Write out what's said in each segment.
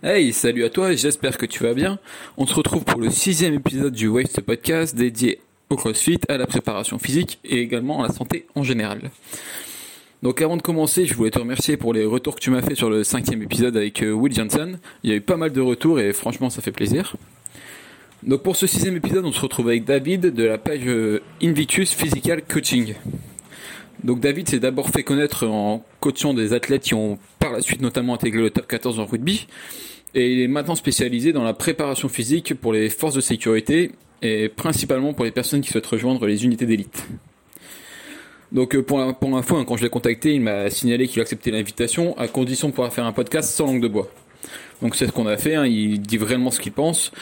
Hey, salut à toi, j'espère que tu vas bien. On se retrouve pour le sixième épisode du Waste Podcast dédié au CrossFit, à la préparation physique et également à la santé en général. Donc avant de commencer, je voulais te remercier pour les retours que tu m'as fait sur le cinquième épisode avec euh, Will Johnson. Il y a eu pas mal de retours et franchement ça fait plaisir. Donc pour ce sixième épisode, on se retrouve avec David de la page euh, Invictus Physical Coaching. Donc David s'est d'abord fait connaître en coachant des athlètes qui ont par la suite notamment intégré le top 14 en rugby. Et il est maintenant spécialisé dans la préparation physique pour les forces de sécurité et principalement pour les personnes qui souhaitent rejoindre les unités d'élite. Donc euh, pour, pour info, hein, quand je l'ai contacté, il m'a signalé qu'il acceptait l'invitation à condition de pouvoir faire un podcast sans langue de bois. Donc c'est ce qu'on a fait, hein, il dit vraiment ce qu'il pense,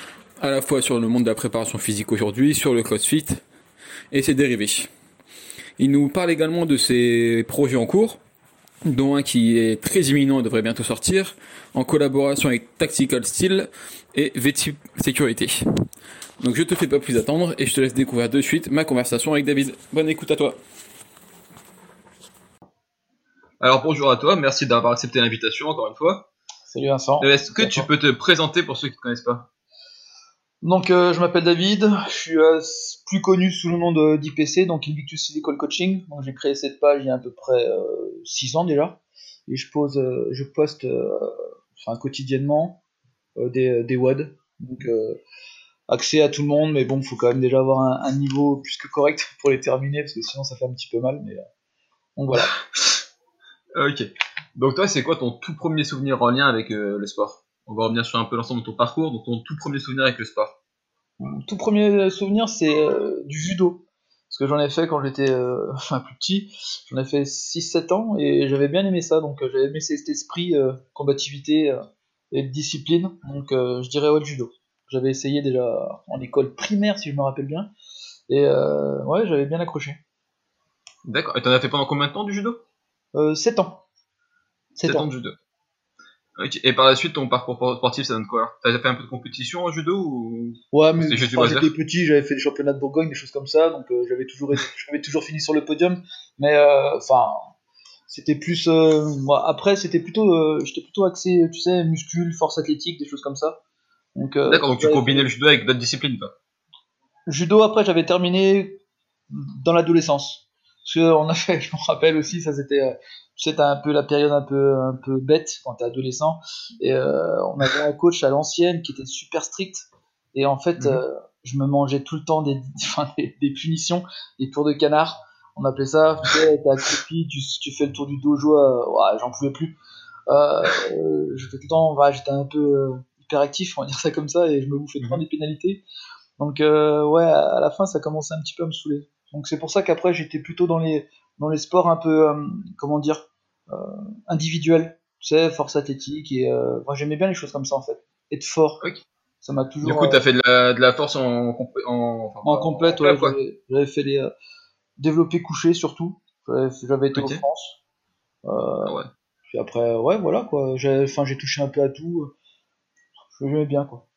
à la fois sur le monde de la préparation physique aujourd'hui, sur le CrossFit et ses dérivés. Il nous parle également de ses projets en cours, dont un qui est très imminent et devrait bientôt sortir, en collaboration avec Tactical Steel et VT Sécurité. Donc je te fais pas plus attendre et je te laisse découvrir de suite ma conversation avec David. Bonne écoute à toi. Alors bonjour à toi, merci d'avoir accepté l'invitation encore une fois. Salut Vincent. Euh, Est-ce que tu peux te présenter pour ceux qui ne te connaissent pas? Donc euh, je m'appelle David, je suis euh, plus connu sous le nom de d'IPC, donc Invictus Physical Coaching. Donc j'ai créé cette page il y a à peu près 6 ans déjà. Et je pose je poste enfin quotidiennement des, des. Donc accès à tout le monde, mais bon, faut quand même déjà avoir un, niveau plus que correct pour les terminer, parce que sinon ça fait un petit peu mal. Mais donc voilà. ok. Donc toi, c'est quoi ton tout premier souvenir en lien avec euh, le sport? On va revenir sur un peu l'ensemble de ton parcours, donc ton tout premier souvenir avec le sport. Mon tout premier souvenir, c'est euh, du judo. Parce que j'en ai fait quand j'étais euh, enfin plus petit, j'en ai fait 6-7 ans et j'avais bien aimé ça, donc j'avais aimé cet esprit combativité et discipline, donc je dirais ouais le judo. J'avais essayé déjà en école primaire si je me rappelle bien, et ouais j'avais bien accroché. D'accord, et t'en as fait pendant combien de temps du judo? Euh, 7 ans. 7, 7 ans. de judo. Okay. Et par la suite, ton parcours sportif, ça donne quoi T'as fait un peu de compétition en judo ou? Ouais, mais quand j'étais petit, j'avais fait des championnats de Bourgogne, des choses comme ça, donc euh, j'avais toujours, j'avais toujours fini sur le podium. Mais enfin, euh, c'était plus. Moi, après, c'était plutôt, j'étais plutôt axé, tu sais, muscule, force athlétique, des choses comme ça. Donc. D'accord, donc tu combinais le judo avec d'autres disciplines, quoi. Judo, après, j'avais terminé dans l'adolescence. Parce qu'on a fait, je me rappelle aussi, ça c'était, t'as un peu la période un peu, un peu bête quand t'es adolescent. Et euh, on avait un coach à l'ancienne qui était super strict. Et en fait, mmh. euh, je me mangeais tout le temps des, enfin, des, des, punitions, des tours de canard. On appelait ça, t'es accroupi, tu, tu fais le tour du dojo, euh, ouais, j'en pouvais plus. Euh, j'étais tout le temps, ouais, j'étais un peu hyperactif, on va dire ça comme ça, et je me bouffais tout le temps des pénalités. Donc, ouais, à la fin, ça commençait un petit peu à me saouler. Donc c'est pour ça qu'après j'étais plutôt dans les dans les sports un peu euh, comment dire euh, individuels, tu sais, force athlétique et euh, moi j'aimais bien les choses comme ça en fait, être fort. Okay. Ça m'a toujours. Du coup, t'as fait de la, de la force en en, enfin, en complète, ouais. J'avais fait les développés couchés surtout. J'avais été okay. en France. Ah ouais. Puis après, ouais, voilà quoi. J'ai enfin j'ai touché un peu à tout. J'aimais bien quoi.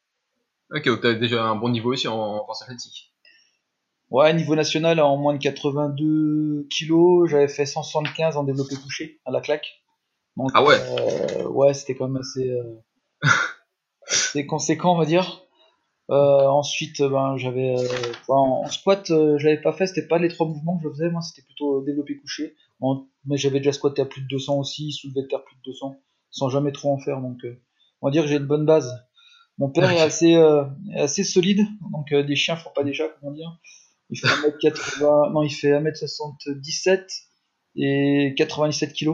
Ok, donc t'as déjà un bon niveau aussi en, en force athlétique. Ouais, niveau national, en moins de 82 kilos, j'avais fait 175 en développé couché à la claque. Donc, ah ouais euh, Ouais, c'était quand même assez, euh, conséquent, on va dire. Euh, ensuite, ben, j'avais en, squat, je l'avais pas fait, c'était pas les trois mouvements que je faisais, moi c'était plutôt développé couché. mais j'avais déjà squatté à plus de 200 aussi, soulevé de terre plus de 200, sans jamais trop en faire. Donc, on va dire que j'ai une bonne base. Mon père est assez, assez solide, donc des chiens font pas des chats, comment dire. Il fait 1m80, non, il fait 1m77 et 97 kg.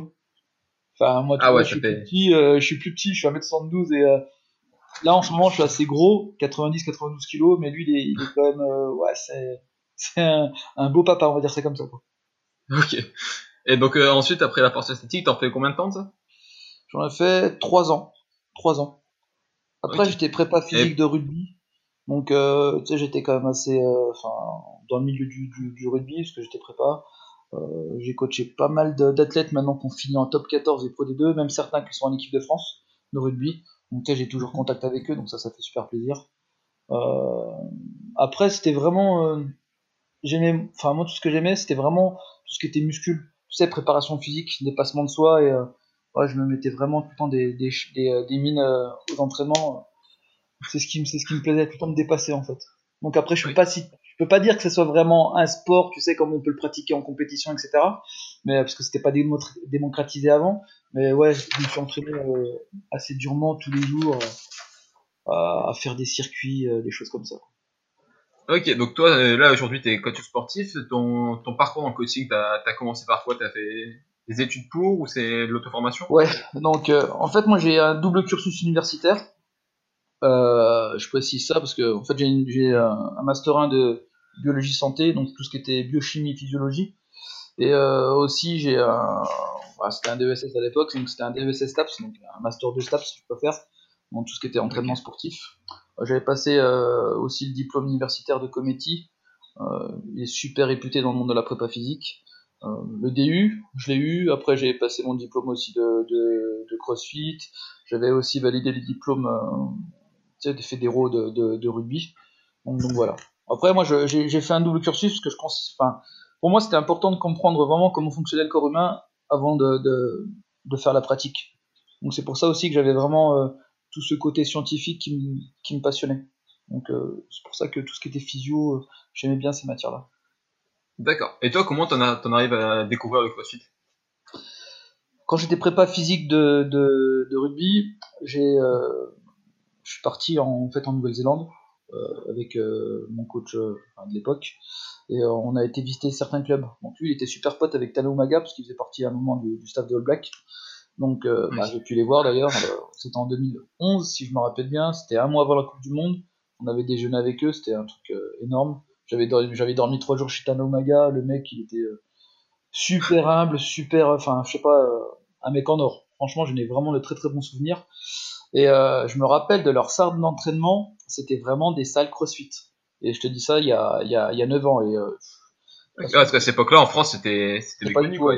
Enfin, moi, ah ouais, je, suis plus petit, euh, je suis plus petit, je suis 1m72 et euh, là, en ce moment, je suis assez gros, 90-92 kg, mais lui, il est, il est, quand même, euh, ouais, c'est, c'est un, un, beau papa, on va dire ça comme ça, quoi. Ok. Et donc, ensuite, après la force esthétique, t'en fais combien de temps, ça? J'en ai fait 3 ans. 3 ans. Après, okay. j'étais prépa physique et... de rugby. Donc, euh, tu j'étais quand même assez, enfin, dans le milieu du, du, rugby, parce que j'étais prépa. Euh, j'ai coaché pas mal d'athlètes maintenant qui ont fini en top 14 et pro des 2, même certains qui sont en équipe de France de rugby. Donc j'ai toujours contact avec eux, donc ça, ça fait super plaisir. Euh, après, c'était vraiment, euh, j'aimais, enfin moi tout ce que j'aimais, c'était vraiment tout ce qui était muscule, tu sais, préparation physique, dépassement de soi et ouais, je me mettais vraiment tout le temps des, des mines aux entraînements. C'est ce qui me, c'est ce qui me plaisait, tout le temps me dépasser en fait. Donc après, je peux pas si, je peux pas dire que ce soit vraiment un sport, tu sais, comme on peut le pratiquer en compétition, etc. Mais parce que c'était pas démocratisé avant. Mais ouais, je me suis entraîné assez durement tous les jours à, faire des circuits, des choses comme ça. Ok, donc toi, euh, là, aujourd'hui, tu es coach sportif. Ton, ton parcours en coaching, tu as, commencé par quoi? Tu as fait des études pour ou c'est de l'auto-formation? Ouais, donc euh, en fait, moi, j'ai un double cursus universitaire. Euh, je précise ça parce que fait, j'ai un, master 1 de biologie santé, donc tout ce qui était biochimie, physiologie. Et aussi, j'ai un. c'était un DESS à l'époque, donc c'était un DESS STAPS, donc un master 2 STAPS, je peux faire, donc tout ce qui était entraînement sportif. J'avais passé euh, aussi le diplôme universitaire de Cometti. Euh, il est super réputé dans le monde de la prépa physique. Euh, le DU, je l'ai eu. Après, j'ai passé mon diplôme aussi de, CrossFit. J'avais aussi validé les diplômes des fédéraux de, de, rugby. Donc, voilà. Après, moi, j'ai fait un double cursus parce que je pense, enfin, pour moi, c'était important de comprendre vraiment comment fonctionnait le corps humain avant de, de faire la pratique. Donc c'est pour ça aussi que j'avais vraiment tout ce côté scientifique qui, me, qui me passionnait. Donc euh, c'est pour ça que tout ce qui était physio, euh, j'aimais bien ces matières-là. D'accord. Et toi, comment t'en, as, arrives à découvrir le CrossFit Quand j'étais prépa physique de, de, rugby, j'ai, euh, je suis parti en, fait en Nouvelle-Zélande avec mon coach de l'époque et on a été visiter certains clubs. Donc lui, il était super pote avec Tano Maga parce qu'il faisait partie à un moment du, du staff de All Black. Donc, euh, bah, j'ai pu les voir d'ailleurs. Euh, c'était en 2011, si je me rappelle bien. C'était un mois avant la Coupe du Monde. On avait déjeuné avec eux. C'était un truc euh, énorme. J'avais dormi, j'avais dormi trois jours chez Tanomaga. Le mec, il était super humble, super. Enfin, je sais pas, un mec en or. Franchement, je n'ai vraiment de très très bons souvenirs. Et je me rappelle de leur salle d'entraînement. C'était vraiment des salles CrossFit. Et je te dis ça il y a, il y a, il y a 9 ans. Et parce qu'à cette époque-là, en France, c'était pas, du tout,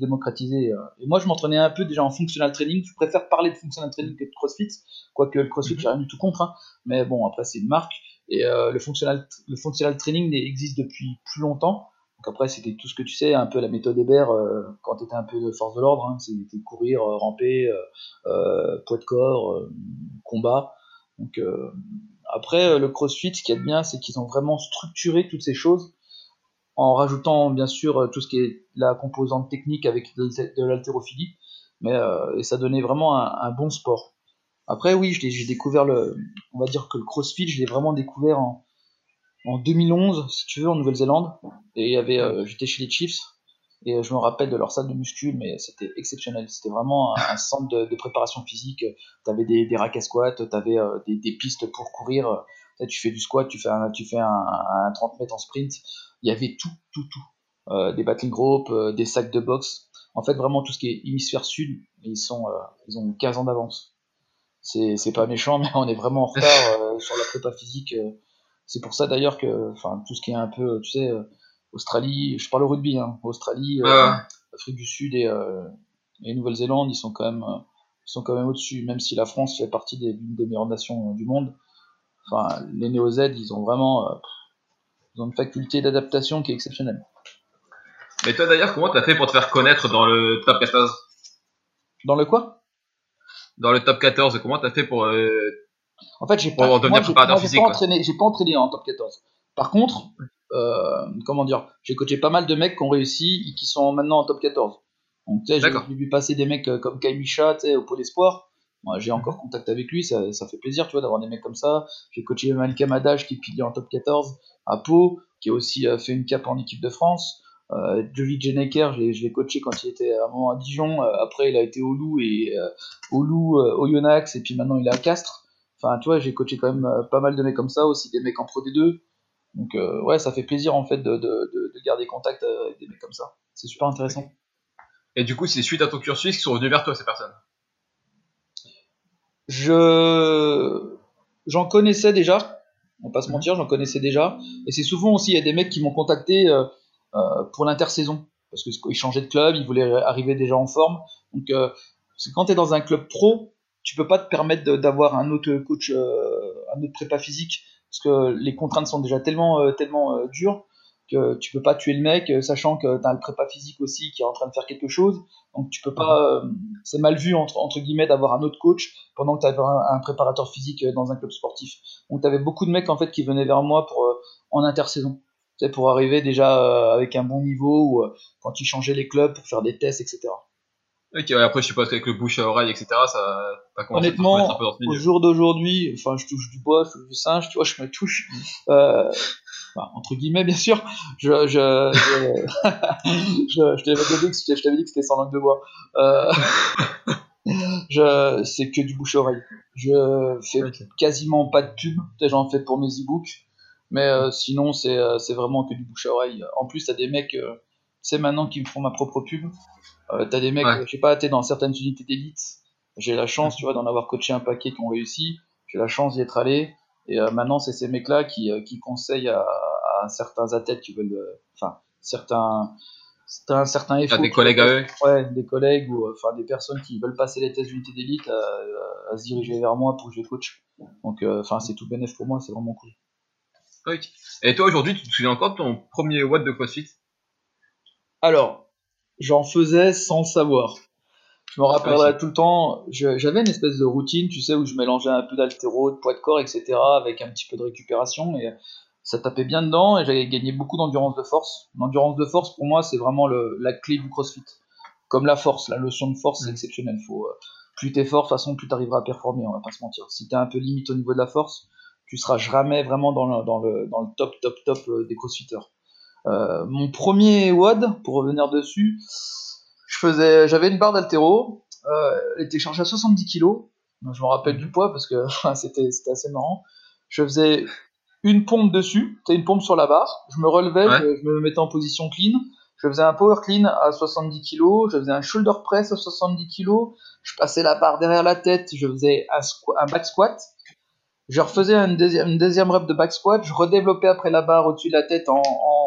démocratisé. Euh. Et moi, je m'entraînais un peu déjà en functional training. Je préfère parler de functional training que de CrossFit, quoique le CrossFit, mm j'ai rien du tout contre. Hein. Mais bon, après, c'est une marque. Et euh, le functional le functional training existe depuis plus longtemps. Après, c'était tout ce que tu sais, un peu la méthode Hébert euh, quand tu étais un peu de force de l'ordre. Hein. C'était courir, ramper, poids de corps, combat. Donc après, le CrossFit, ce qu'il y a de bien, c'est qu'ils ont vraiment structuré toutes ces choses en rajoutant bien sûr euh, tout ce qui est la composante technique avec de, l'haltérophilie, mais euh, et ça donnait vraiment un, bon sport. Après oui, j'ai découvert le, on va dire que le CrossFit, je l'ai vraiment découvert en, en 2011, si tu veux, en Nouvelle-Zélande, et il y avait, euh, j'étais chez les Chiefs, et je me rappelle de leur salle de muscu, mais c'était exceptionnel. C'était vraiment un, centre de, préparation physique. Tu avais des, des racks à squat, tu avais des, pistes pour courir. Tu fais du squat, tu fais un, tu fais un, un 30 mètres en sprint il y avait tout, tout, tout. Euh, des battle groups, euh, des sacs de boxe. En fait, vraiment tout ce qui est hémisphère sud, ils, sont, euh, ils ont 15 ans d'avance. C'est pas méchant, mais on est vraiment en retard sur la prépa physique. C'est pour ça d'ailleurs que enfin, tout ce qui est un peu, tu sais, Australie, je parle au rugby, hein, Australie, Afrique du Sud et, et Nouvelle-Zélande, ils sont quand même, ils sont quand même au-dessus, même si la France fait partie des, d'une des meilleures nations du monde. Enfin, les Néo-Z, ils ont vraiment ils ont une faculté d'adaptation qui est exceptionnelle. Mais toi d'ailleurs, comment tu as fait pour te faire connaître dans le top 14 Dans le quoi? Dans le top 14, comment tu as fait pour, euh, en fait, j'ai pas, moi, j'ai, pas entraîné, j'ai pas entraîné en top 14. Par contre, euh, comment dire, j'ai coaché pas mal de mecs qui ont réussi et qui sont maintenant en top 14. Donc, tu sais, j'ai vu passer des mecs euh, comme Kai Micha, tu sais, au Pôle Espoir. Moi, j'ai encore contact avec lui, ça, ça fait plaisir, tu vois, d'avoir des mecs comme ça. J'ai coaché Malcolm Adage qui est pilier en top 14 à Pau, qui a aussi euh, fait une cape en équipe de France. Euh, Jovi Jeneker, je l'ai coaché quand il était à, à Dijon. Après, il a été au Loup et euh, au Loup, au Yonax, et puis maintenant il est à Castres. Enfin, tu vois, j'ai coaché quand même pas mal de mecs comme ça, aussi des mecs en Pro D2. Donc, ouais, ça fait plaisir en fait de, de, de, garder contact avec des mecs comme ça. C'est super intéressant. Et du coup, c'est suite à ton cursus qu'ils sont revenus vers toi, ces personnes? Je. J'en connaissais déjà, on va pas se mentir, j'en connaissais déjà. Et c'est souvent aussi, il y a des mecs qui m'ont contacté euh, euh, pour l'intersaison. Parce qu'ils changeaient de club, ils voulaient arriver déjà en forme. Donc, euh, c'est quand tu es dans un club pro, tu peux pas te permettre d'avoir un autre coach, un autre prépa physique, parce que les contraintes sont déjà tellement, tellement dures. que tu peux pas tuer le mec, euh, sachant que tu as le prépa physique aussi qui est en train de faire quelque chose. Donc tu peux pas. Euh, c'est mal vu entre, entre guillemets d'avoir un autre coach pendant que tu avais un, préparateur physique euh, dans un club sportif. Donc tu avais beaucoup de mecs en fait qui venaient vers moi pour en intersaison. Pour arriver déjà avec un bon niveau ou quand ils changeaient les clubs pour faire des tests, etc. Ok, après je suppose qu'avec le bouche à oreille, etc., ça Honnêtement, à un peu dans au jour d'aujourd'hui, enfin je touche du bois, je touche du singe, tu vois, je me touche. Euh, entre guillemets bien sûr, je, je, je, je, je t'avais dit, dit, que c'était sans langue de bois. Euh, je, c'est que du bouche-oreille. Je fais quasiment pas de pub, j'en fais pour mes e-books, mais euh, sinon c'est, c'est vraiment que du bouche-oreille. En plus, t'as des mecs, c'est maintenant qui me font ma propre pub. Euh, t'as des mecs, je sais pas, t'es dans certaines unités d'élite. J'ai la chance, tu vois, d'en avoir coaché un paquet qui ont réussi. J'ai la chance d'y être allé. Et euh, maintenant, c'est ces mecs-là qui, euh, qui conseillent à, à, certains athlètes qui veulent, enfin, certains, certains, certains effort, des collègues à eux? Ouais, des collègues ou enfin des personnes qui veulent passer les tests d'unité d'élite à, à, se diriger vers moi pour que je les coach. Donc, enfin, c'est tout bénéf pour moi, c'est vraiment cool. Ok. Et toi, aujourd'hui, tu te souviens encore de ton premier watt de CrossFit? Alors, j'en faisais sans le savoir. Je me rappellerai tout le temps, j'avais une espèce de routine, tu sais, où je mélangeais un peu d'altéro, de poids de corps, etc., avec un petit peu de récupération, et ça tapait bien dedans, et j'avais gagné beaucoup d'endurance de force. L'endurance de force, pour moi, c'est vraiment le, la clé du crossfit. Comme la force, la notion de force, c'est mm. exceptionnel. Faut, euh, plus t'es fort, de toute façon, plus t'arriveras à performer, on va pas se mentir. Si t'es un peu limite au niveau de la force, tu seras jamais vraiment dans le, dans le, dans le top, top, top euh, des crossfitters. Euh, mon premier WOD, pour revenir dessus, je faisais, j'avais une barre d'altéro, euh, elle était chargée à 70 kg. Je me rappelle du poids parce que c'était, c'était assez marrant. Je faisais une pompe dessus, c'était une pompe sur la barre. Je me relevais, je, me mettais en position clean. Je faisais un power clean à 70 kg. Je faisais un shoulder press à 70 kg. Je passais la barre derrière la tête. Je faisais un, un back squat. Je refaisais une deuxième, une deuxième rep de back squat. Je redéveloppais après la barre au-dessus de la tête en, en,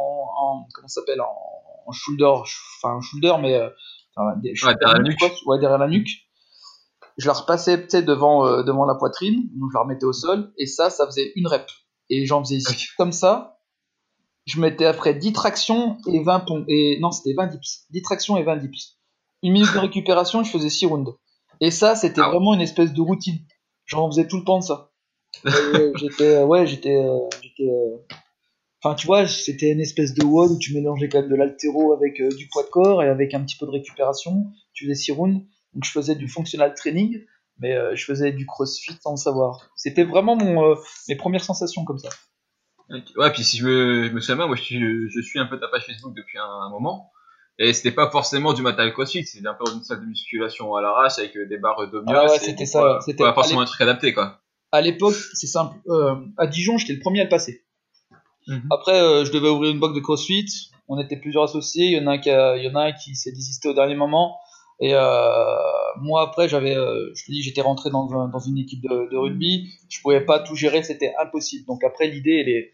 en comment s'appelle en, en shoulder, enfin shoulder, mais euh, derrière, la nuque. ouais, derrière la nuque. Je la repassais peut-être devant, euh, devant la poitrine, donc je la remettais au sol, et ça, ça faisait une rep. Et j'en faisais comme ça. Je mettais après 10 tractions et 20 pompes. Et non, c'était 20 dips. 10 tractions et 20 dips. Une minute de récupération, je faisais 6 rounds. Et ça, c'était ah vraiment une espèce de routine. J'en faisais tout le temps de ça. j'étais, ouais, j'étais, euh, j'étais, euh, Enfin, tu vois, c'était une espèce de WOD où tu mélangeais quand même de l'altéro avec euh, du poids de corps et avec un petit peu de récupération. Tu faisais 6 rounds. Donc, je faisais du functional training, mais euh, je faisais du crossfit sans le savoir. C'était vraiment mon, euh, mes premières sensations comme ça. Ouais, puis si je me, me souviens bien, moi je suis, je suis un peu ta page Facebook depuis un, moment. Et c'était pas forcément du matériel crossfit, c'était un peu une salle de musculation à l'arrache avec des barres domios. Ah ouais, c'était ça. C'était pas forcément un truc adapté quoi. À l'époque, c'est simple. à Dijon, j'étais le premier à le passer. Mhm. Après, euh, je devais ouvrir une box de CrossFit. On était plusieurs associés. Il y en a un qui, il y en a un qui s'est désisté au dernier moment. Et euh, moi après, j'avais, euh, je te dis, j'étais rentré dans, dans une équipe de, de, rugby. Je pouvais pas tout gérer, c'était impossible. Donc après, l'idée, elle est,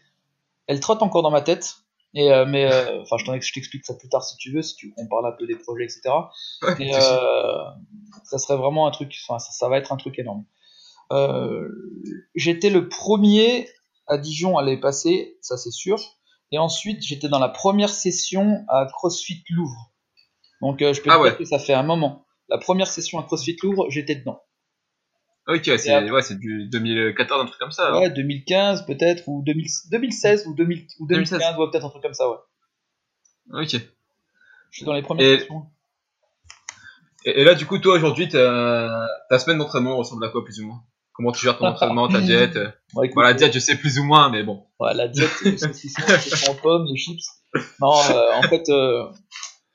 elle trotte encore dans ma tête. Et euh, mais enfin, je, je t'explique ça plus tard si tu veux, si tu on parle un peu des projets, etc. et ça serait vraiment un truc. Enfin, ça, ça, va être un truc énorme. J'étais le premier à Dijon elle est passée, ça c'est sûr. Et ensuite, j'étais dans la première session à CrossFit Louvre. Donc euh, je peux ah dire que ça fait un moment. La première session à CrossFit Louvre, j'étais dedans. Ok, c'est ouais, du 2014, un truc comme ça. Ouais, 2015 peut-être, ou 2016 ou, 2000, ou 2015, ouais, peut-être un truc comme ça, ouais. Ok. Je suis dans les premières sessions. Et, et, là, du coup, toi aujourd'hui, ta semaine d'entraînement ressemble à quoi plus ou moins? Comment tu gères ton entraînement, ta diète La diète, je sais plus ou moins, mais bon. Ouais, la diète, c'est les en pommes, les chips. Non, euh, en fait, euh,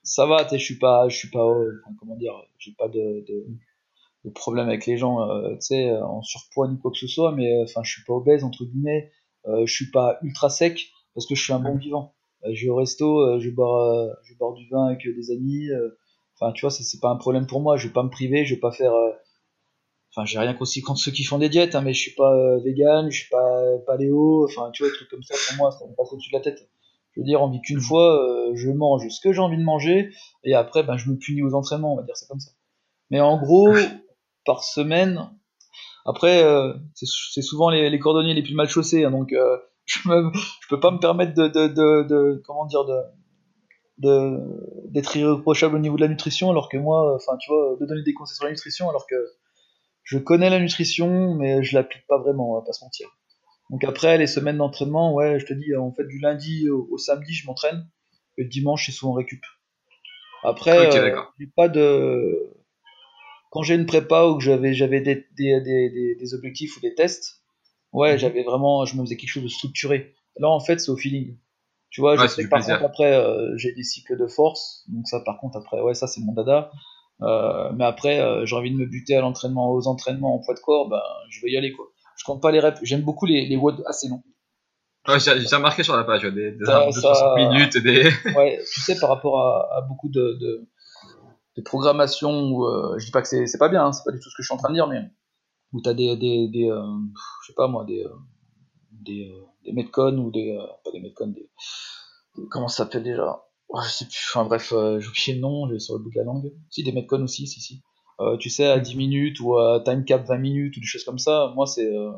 ça va. Je suis pas, je suis pas, euh, comment dire, j'ai pas de, de, de, problème avec les gens, tu sais, en surpoids ni quoi que ce soit. Mais enfin, je suis pas obèse entre guillemets. je suis pas ultra sec parce que je suis un bon vivant. je vais au resto, je bois, je bois du vin avec des amis. Enfin, tu vois, ça c'est pas un problème pour moi. Je vais pas me priver, je vais pas faire Enfin, j'ai rien aussi contre ceux qui font des diètes, hein, mais je suis pas euh, vegan, je suis pas euh, paléo, enfin, tu vois, des trucs comme ça, pour moi, ça me passe au-dessus de la tête. Je veux dire, on vit qu'une fois, euh, je mange ce que j'ai envie de manger, et après, ben, je me punis aux entraînements, on va dire ça comme ça. Mais en gros, par semaine, après, c'est souvent les, les, cordonniers les plus mal chaussés, hein, donc je, me, je peux pas me permettre de, de, de, de comment dire de d'être irréprochable au niveau de la nutrition alors que moi enfin tu vois de donner des conseils sur la nutrition alors que je connais la nutrition mais je l'applique pas vraiment on va pas se mentir donc après les semaines d'entraînement ouais je te dis en fait du lundi au, au samedi je m'entraîne et le dimanche c'est souvent récup après Ok, euh, j'ai pas de quand j'ai une prépa ou que j'avais j'avais des, des, des, objectifs ou des tests ouais Mhm. j'avais vraiment je me faisais quelque chose de structuré là en fait c'est au feeling tu vois, je sais que par plaisir. contre après euh, j'ai des cycles de force, donc ça par contre après ouais ça c'est mon dada. Euh, mais après euh, j'ai envie de me buter à l'entraînement, aux entraînements en poids de corps, ben je vais y aller quoi. Je compte pas les reps, j'aime beaucoup les, les WOD assez longs. Ouais, j'ai remarqué sur la page, ouais, des, des, Ça- de ça- 60 minutes, des. Ouais, tu sais par rapport à, à beaucoup de, de, de programmation où euh, je dis pas que c'est c'est pas bien, hein, c'est pas du tout ce que je suis en train de dire, mais où t'as des des, des euh, je sais pas moi des des, des metcon ou des pas des metcon des, des- comment ça s'appelle déjà? Oh, je sais plus enfin bref euh, j'ai oublié le nom j'ai sur le bout de la langue. Si des metcon aussi si si. Euh, tu sais à 10 minutes ou à time cap 20 minutes ou des choses comme ça moi c'est euh,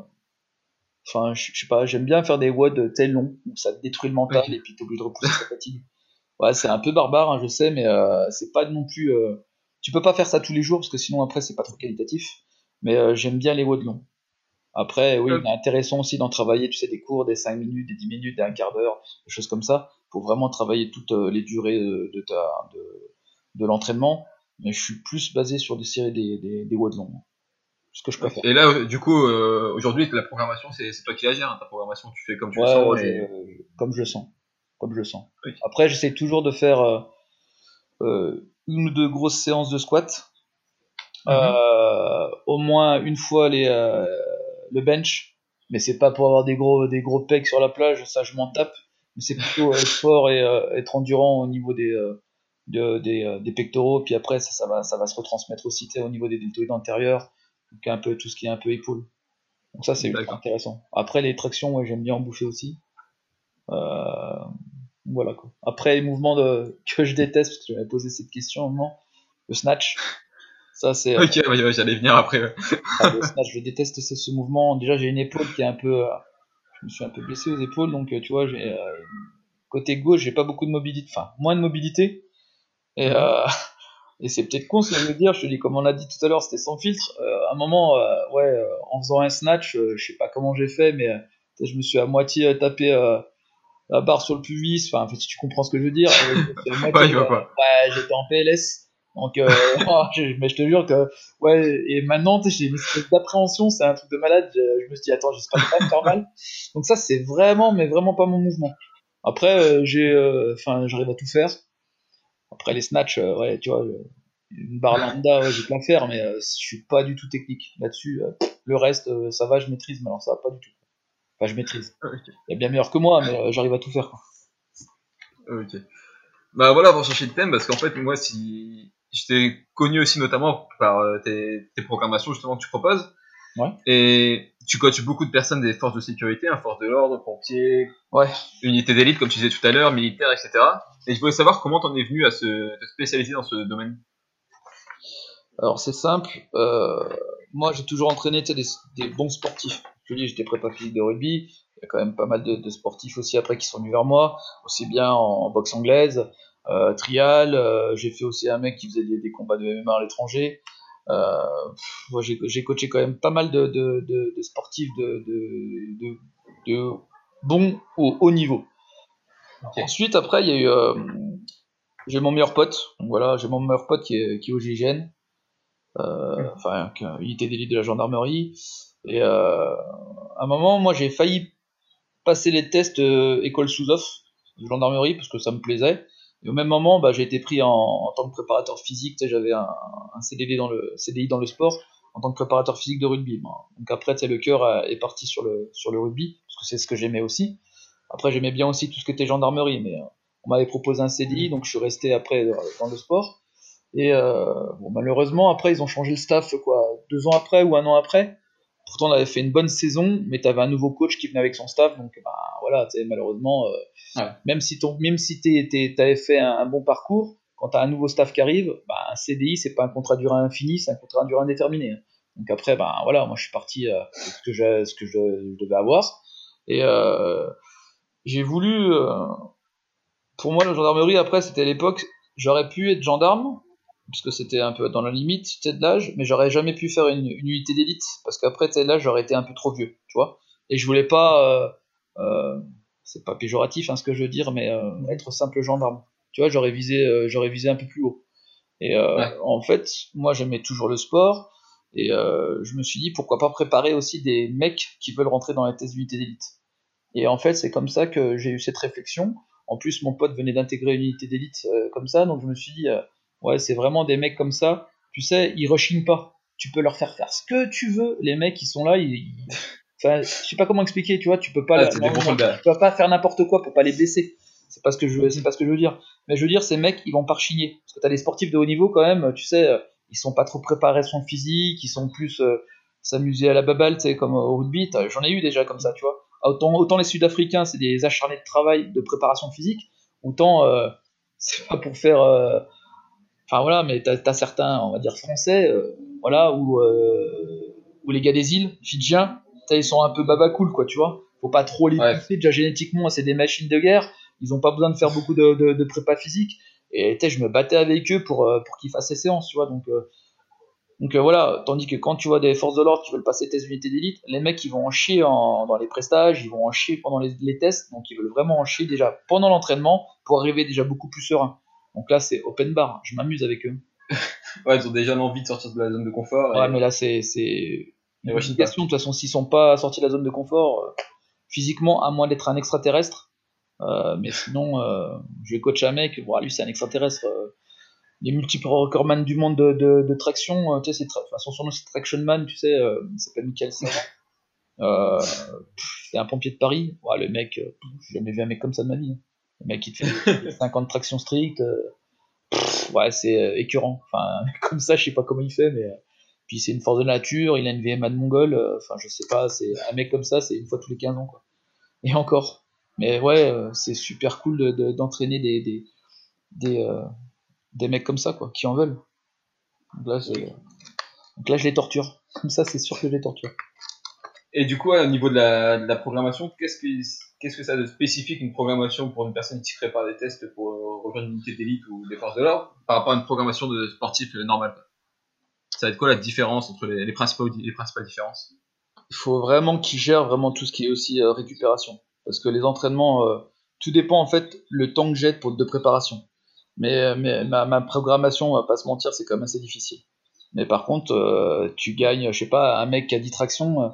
enfin je sais pas j'aime bien faire des WOD tel longs où ça te détruit le mental et puis t'es obligé de repousser ta fatigue. Ouais c'est un peu barbare hein, je sais mais euh, c'est pas non plus tu peux pas faire ça tous les jours parce que sinon après c'est pas trop qualitatif. Mais j'aime bien les WOD longs. Après, oui, il est intéressant aussi d'en travailler, tu sais, des cours, des 5 minutes, des 10 minutes, des un quart d'heure, des choses comme ça, pour vraiment travailler toutes euh, les durées de, de ta, de, de l'entraînement. Mais je suis plus basé sur des séries des, des, des longs. Ce que je préfère. Et là, euh, du coup, euh, aujourd'hui, la programmation, c'est toi qui la gères. hein. Ta programmation, tu fais comme tu le sens. et... comme je le sens. Comme je le sens. Après, j'essaie toujours de faire euh, euh, une ou deux grosses séances de squat. Mhm. Euh, au moins une fois les, euh, le bench, mais c'est pas pour avoir des gros, des gros pecs sur la plage, ça je m'en tape, mais c'est plutôt être fort et euh, être endurant au niveau des, euh, de- des, euh, des pectoraux, puis après ça, ça, va, ça va se retransmettre aussi au niveau des deltoïdes antérieurs, donc un peu tout ce qui est un peu épaule. Donc ça c'est ultra intéressant. Après les tractions, ouais, j'aime bien en bouffer aussi. Euh, voilà quoi. Après les mouvements de, que je déteste, parce que tu m'avais posé cette question, non le snatch. Ça c'est Ok, ouais, ouais, j'allais venir après. ouais. ah, le snatch, je déteste ce, ce mouvement. Déjà, j'ai une épaule qui est un peu. euh, je me suis un peu blessé aux épaules, donc euh, tu vois, j'ai. euh, côté gauche, j'ai pas beaucoup de mobilité. Enfin, moins de mobilité. Et, euh, et c'est peut-être con ce que je veux dire. Je te dis, comme on l'a dit tout à l'heure, c'était sans filtre. À un moment, ouais, en faisant un snatch, je sais pas comment j'ai fait, mais je me suis à moitié tapé la barre sur le pubis. Enfin, en fait, si tu comprends ce que je veux dire. j'étais en PLS. Donc, euh, je- mais je te jure que, ouais, et maintenant, j'ai une espèce d'appréhension, c'est un truc de malade. Je, je me suis dit, attends, j'espère pas me faire mal. Donc, ça, c'est vraiment, mais vraiment pas mon mouvement. Après, euh, j'ai, euh, enfin, j'arrive à tout faire. Après, les snatchs, euh, ouais, tu vois, euh, une barre lambda, ouais, j'ai pu la faire, mais je suis pas du tout technique là-dessus. le reste, ça va, je maîtrise, mais alors ça va pas du tout. Enfin, je maîtrise. Ok. Il y a bien meilleur que moi, mais j'arrive à tout faire, quoi. Ok. Bah voilà, pour changer de thème, parce qu'en fait, moi, si je t'ai connu aussi notamment par euh, tes, tes programmations justement que tu proposes. Ouais. Et tu coaches beaucoup de personnes des forces de sécurité, hein, forces de l'ordre, pompiers, Ouais. unités d'élite, comme tu disais tout à l'heure, militaires, etc. Et je voulais savoir comment t'en es venu à se te spécialiser dans ce domaine. Alors c'est simple, euh, moi j'ai toujours entraîné des, des bons sportifs. Je te dis, j'étais prépa physique de rugby, il y a quand même pas mal de, de sportifs aussi après qui sont venus vers moi, aussi bien en, en boxe anglaise, trial, euh, j'ai fait aussi un mec qui faisait des, des combats de MMA à l'étranger. Euh, moi, j'ai j'ai coaché quand même pas mal de, de, de, de sportifs de, de, de, de bon au haut niveau. Ensuite, après, il y a eu. euh, j'ai mon meilleur pote, donc voilà, j'ai mon meilleur pote qui est, qui est au GIGN, euh, enfin, est unité d'élite de la gendarmerie. Et euh, à un moment, moi, j'ai failli passer les tests euh, école sous-off de gendarmerie parce que ça me plaisait. Et au même moment, bah, j'ai été pris en, en tant que préparateur physique. Tu sais, j'avais un, un CDD dans le CDI dans le sport en tant que préparateur physique de rugby. moi. Donc après, tu sais, le cœur euh, est parti sur le sur le rugby parce que c'est ce que j'aimais aussi. Après, j'aimais bien aussi tout ce qui était gendarmerie, mais euh, on m'avait proposé un CDI, donc je suis resté après euh, dans le sport. Et euh, bon, malheureusement, après, ils ont changé le staff quoi, deux ans après ou un an après. Pourtant, on avait fait une bonne saison, mais tu avais un nouveau coach qui venait avec son staff, donc bah, voilà, tu malheureusement, euh, Ouais. même si ton, même si t'es- t'es- t'avais fait un, un bon parcours, quand tu as un nouveau staff qui arrive, bah, un CDI, c'est pas un contrat à durée infinie, c'est un contrat à durée indéterminée. Donc après, bah, voilà, moi je suis parti euh, avec ce que, je, ce que je, je devais avoir. Et euh, j'ai voulu. euh, pour moi, la gendarmerie, après, c'était l'époque. J'aurais pu être gendarme, parce que c'était un peu dans la limite de l'âge, mais j'aurais jamais pu faire une, une unité d'élite, parce qu'après, sais, là, j'aurais été un peu trop vieux, tu vois. Et je voulais pas. euh, euh, c'est pas péjoratif hein, ce que je veux dire, mais euh, être simple gendarme. Tu vois, j'aurais visé, euh, j'aurais visé un peu plus haut. Et euh, Ouais. en fait, moi, j'aimais toujours le sport. Et je me suis dit pourquoi pas préparer aussi des mecs qui veulent rentrer dans les tests d'unité d'élite. Et en fait, c'est comme ça que j'ai eu cette réflexion. En plus, mon pote venait d'intégrer une unité d'élite comme ça, donc je me suis dit, ouais, c'est vraiment des mecs comme ça. Tu sais, ils rushing pas. Tu peux leur faire faire ce que tu veux. Les mecs, ils sont là, ils. Enfin, je sais pas comment expliquer, tu vois, tu peux pas, Ah, la- non, tu peux pas faire n'importe quoi pour pas les blesser. C'est pas ce que je veux, c'est pas ce que je veux dire. Mais je veux dire, ces mecs, ils vont pas rechigner. Parce que t'as des sportifs de haut niveau quand même, tu sais, euh, ils sont pas trop préparés le physique, ils sont plus euh, s'amuser à la baballe, tu sais, comme au rugby. J'en ai eu déjà comme ça, tu vois. Autant, autant les Sud-Africains, c'est des acharnés de travail, de préparation physique, autant euh, c'est pas pour faire. euh, Enfin voilà, mais t'as as certains, on va dire français, euh, voilà, ou euh, ou les gars des îles, fidjiens, ils sont un peu baba cool, quoi, tu vois. Faut pas trop les Ouais. pousser, déjà génétiquement, c'est des machines de guerre, ils ont pas besoin de faire beaucoup de, de, de prépa physique. Et je me battais avec eux pour, euh, pour qu'ils fassent ces séances, tu vois. Donc, euh, donc euh, voilà, tandis que quand tu vois des forces de l'ordre qui veulent passer tes unités d'élite, les mecs ils vont en chier en, dans les prestages, ils vont en chier pendant les, les tests, donc ils veulent vraiment en chier déjà pendant l'entraînement pour arriver déjà beaucoup plus serein. Donc là c'est open bar, je m'amuse avec eux. Ouais, ils ont déjà l'envie de sortir de la zone de confort. Ouais, mais là c'est c'est une question. De toute façon, s'ils sont pas sortis de la zone de confort, euh, physiquement, à moins d'être un extraterrestre, euh, mais sinon, euh, je vais coach un mec, bon, lui c'est un extraterrestre. euh, les multiples recordman du monde de, de, de traction, tu sais, c'est tra- enfin, son surnom c'est Traction Man, tu sais, il s'appelle Michael Serra. Euh, pff, c'est un pompier de Paris. Ouais, le mec, pff, j'ai jamais vu un mec comme ça de ma vie. Le mec qui te fait 50 tractions strictes. euh, ouais, c'est euh, écœurant. Enfin, comme ça, je sais pas comment il fait, mais. euh, puis c'est une force de nature, il a une VMA de mongol, enfin je sais pas, c'est un mec comme ça, c'est une fois tous les 15 ans quoi. Et encore. Mais ouais, c'est super cool de- de- d'entraîner des, des, des, des mecs comme ça quoi, qui en veulent. Donc là, donc là je les torture. Comme ça, c'est sûr que je les torture. Et du coup, au niveau de la, de la programmation, qu'est-ce que, qu'est-ce que ça a de spécifique une programmation pour une personne qui prépare des tests pour euh, rejoindre une unité d'élite ou des forces de l'ordre par rapport à une programmation de sportif normal Ça va être quoi la différence entre les, principaux, les principales différences? Il faut vraiment qu'ils gèrent vraiment tout ce qui est aussi euh, récupération. Parce que les entraînements, euh, tout dépend en fait le temps que j'ai de préparation. Mais, mais ma, ma programmation, on va pas se mentir, c'est quand même assez difficile. Mais par contre, tu gagnes, je sais pas, un mec qui a 10 tractions,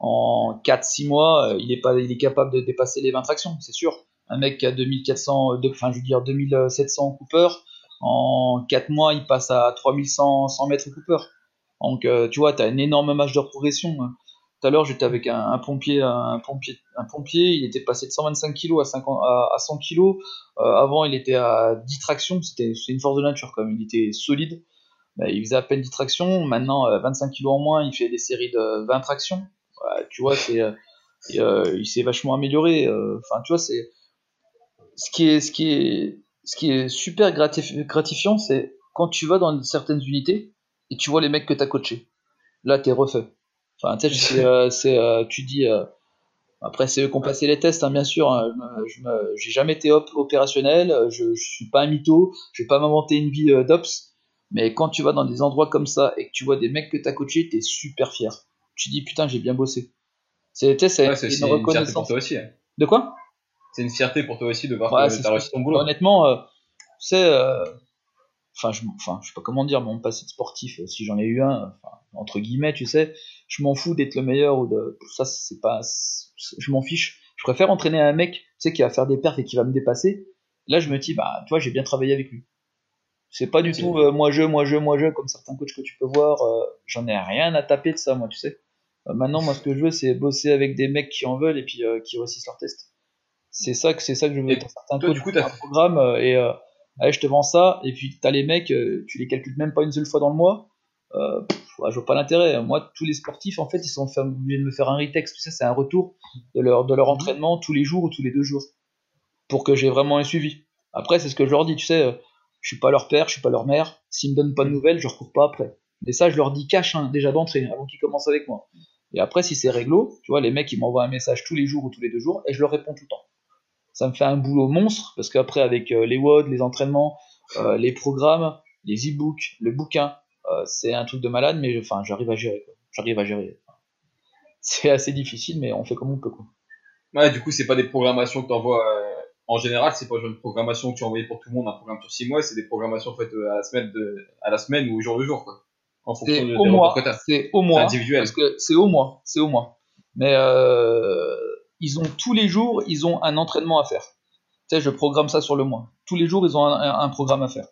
en 4-6 mois, euh, il est, pas, il est capable de dépasser les 20 tractions, c'est sûr. Un mec qui a 2400, euh, de- je veux dire 2700 Cooper, en 4 mois, il passe à 3100 100 mètres Cooper. Donc euh, tu vois, tu as une énorme marge de progression. hein. Tout à l'heure, j'étais avec un, pompier, un pompier, un pompier. Il était passé de 125 kg à, 50 à, à 100 kg. Euh, avant, il était à 10 tractions. C'était une force de nature quand même. Il était solide. Bah, il faisait à peine 10 tractions. Maintenant, euh, 25 kg en moins, il fait des séries de 20 tractions. Ouais, tu vois, c'est, euh, euh, il s'est vachement amélioré. euh, Enfin, tu vois, c'est ce qui est, ce qui est, ce qui est super gratif- gratifiant, c'est quand tu vas dans certaines unités et tu vois les mecs que t'as coachés. Là, t'es refait. Enfin, tu sais, c'est, tu dis. après, c'est eux qui ont passé les tests, hein, bien sûr. hein, je j'ai jamais été op- opérationnel. Je, je suis pas un mytho. Je vais pas m'inventer une vie d'ops. Mais quand tu vas dans des endroits comme ça et que tu vois des mecs que t'as coachés, t'es super fier. Tu dis putain, j'ai bien bossé. C'est, c'est Ouais, c'est une c'est une fierté pour reconnaissance. toi aussi. hein. De quoi? C'est une fierté pour toi aussi de voir Ouais, que c'est t'as réussi ton boulot. Honnêtement, euh, sais, euh, enfin, je, enfin, je sais pas comment dire, mon passé de sportif, euh, si j'en ai eu un, enfin, entre guillemets, tu sais, je m'en fous d'être le meilleur ou de ça, c'est pas, c'est- je m'en fiche. Je préfère entraîner un mec, tu sais, qui va faire des perfs et qui va me dépasser. Là, je me dis, bah, tu vois, j'ai bien travaillé avec lui. C'est pas du C'est- tout euh, moi je, moi je, moi je, comme certains coachs que tu peux voir. euh, J'en ai rien à taper de ça, moi, tu sais. Euh, maintenant, moi, ce que je veux, c'est bosser avec des mecs qui en veulent et puis euh, qui réussissent leur test. C'est ça que c'est ça que je veux. Pour certains toi, du coup, t'as- un programme euh, et allez, je te vends ça et puis t'as les mecs, tu les calcules même pas une seule fois dans le mois. Euh, pff, ouais, je vois pas l'intérêt. Moi, tous les sportifs, en fait, ils sont obligés de me faire un retexte. Tu sais, c'est un retour de leur de leur Mhm. entraînement tous les jours ou tous les deux jours pour que j'ai vraiment un suivi. Après, c'est ce que je leur dis. Tu sais, je suis pas leur père, je suis pas leur mère. S'ils me donnent pas de nouvelles, je recours pas après. Mais ça, je leur dis cash hein, déjà d'entrée avant qu'ils commencent avec moi. Et après, si c'est réglo, tu vois, les mecs, ils m'envoient un message tous les jours ou tous les deux jours, et je leur réponds tout le temps. Ça me fait un boulot monstre, parce qu'après, avec euh, les WOD, les entraînements, euh, les programmes, les e-books, le bouquin, euh, c'est un truc de malade, mais j'arrive à gérer. J'arrive à gérer. C'est assez difficile, mais on fait comme on peut. Quoi. Ouais, du coup, c'est pas des programmations que tu envoies en général, c'est pas une programmation que tu envoies pour tout le monde, un programme sur 6 mois, c'est des programmations faites à la semaine, à la semaine ou au jour le jour. En fonction C'est de, au mois. C'est au mois. individuel. Parce que c'est au mois. C'est au mois. Mais euh, ils ont tous les jours, ils ont un entraînement à faire. Tu sais, je programme ça sur le mois. Tous les jours, ils ont un, programme à faire.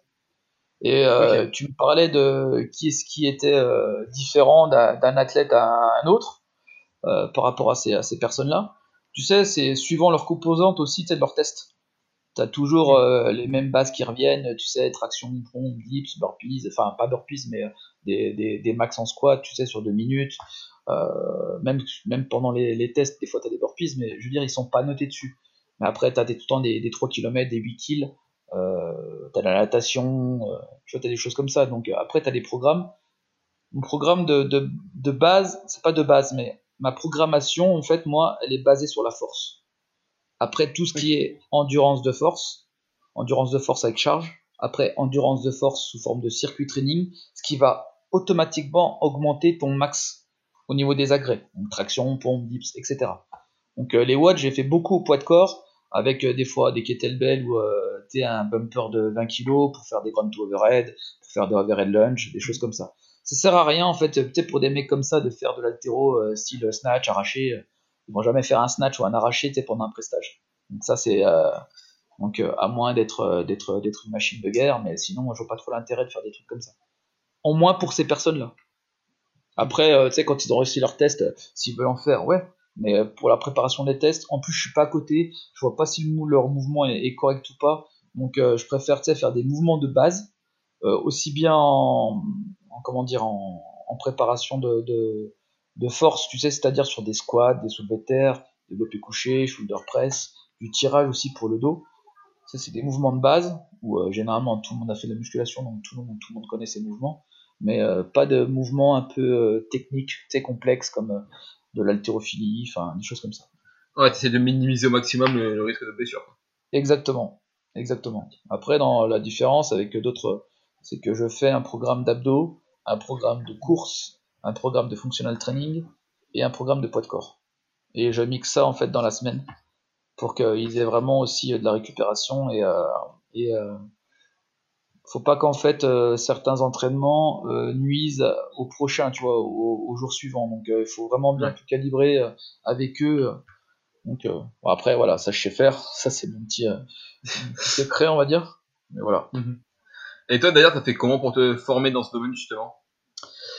Et euh, tu me parlais de qui est-ce qui était euh, différent d'un athlète à un autre par rapport à ces, à ces personnes-là. Tu sais, c'est suivant leurs composantes aussi, tu sais, de leurs tests. Tu as toujours euh, les mêmes bases qui reviennent, tu sais, traction, pompe, dips, burpees, enfin pas burpees, mais euh, des, des, des max en squat, tu sais, sur deux minutes. Euh, même, même pendant les, les tests, des fois tu as des burpees, mais je veux dire, ils sont pas notés dessus. Mais après, tu as tout le temps des, des 3 km, des 8 kills, euh, tu as la natation, tu vois, tu as des choses comme ça. Donc après, tu as des programmes. Mon programme de, de, de base, c'est pas de base, mais ma programmation, en fait, moi, elle est basée sur la force. Après, tout ce qui est endurance de force, endurance de force avec charge, après endurance de force sous forme de circuit training, ce qui va automatiquement augmenter ton max au niveau des agrès, donc traction, pompe, dips, etc. Donc euh, les watts, j'ai fait beaucoup au poids de corps, avec euh, des fois des kettlebells ou euh, un bumper de 20 kg pour faire des ground to overhead, pour faire des overhead lunge, des choses comme ça. Ça sert à rien en fait, peut-être pour des mecs comme ça de faire de l'altéro style snatch, arraché. Ils vont jamais faire un snatch ou un arraché pendant un prestage. Donc ça c'est euh, donc euh, à moins d'être euh, d'être d'être une machine de guerre, mais sinon moi je vois pas trop l'intérêt de faire des trucs comme ça. En moins pour ces personnes-là. Après, euh, tu sais, quand ils ont réussi leur test, s'ils veulent en faire, ouais. Mais pour la préparation des tests, en plus je suis pas à côté, je vois pas si leur mouvement est, correct ou pas. Donc je préfère faire des mouvements de base, aussi bien en, en- comment dire en, préparation de, de force, tu sais, c'est-à-dire sur des squats, des soulevés de terre, développé couché, shoulder press, du tirage aussi pour le dos. Ça c'est des mouvements de base où euh, généralement tout le monde a fait de la musculation, donc tout le monde, tout le monde connaît ces mouvements, mais euh, pas de mouvements un peu euh, techniques, tu sais, complexes comme de l'haltérophilie, enfin des choses comme ça. Ouais, t'essaies de minimiser au maximum le, le risque de blessure. quoi. Exactement, exactement. Après, dans la différence avec d'autres, c'est que je fais un programme d'abdos, un programme de course, un programme de functional training et un programme de poids de corps. Et je mixe ça en fait dans la semaine pour qu'ils aient vraiment aussi euh, de la récupération et, euh, et euh, faut pas qu'en fait euh, certains entraînements nuisent au prochain, tu vois, au, au jour suivant. Donc il faut vraiment bien tout calibrer avec eux. Donc bon, après voilà, ça je sais faire, ça c'est mon petit, secret on va dire. Mais voilà. Et toi, d'ailleurs, t'as fait comment pour te former dans ce domaine, justement?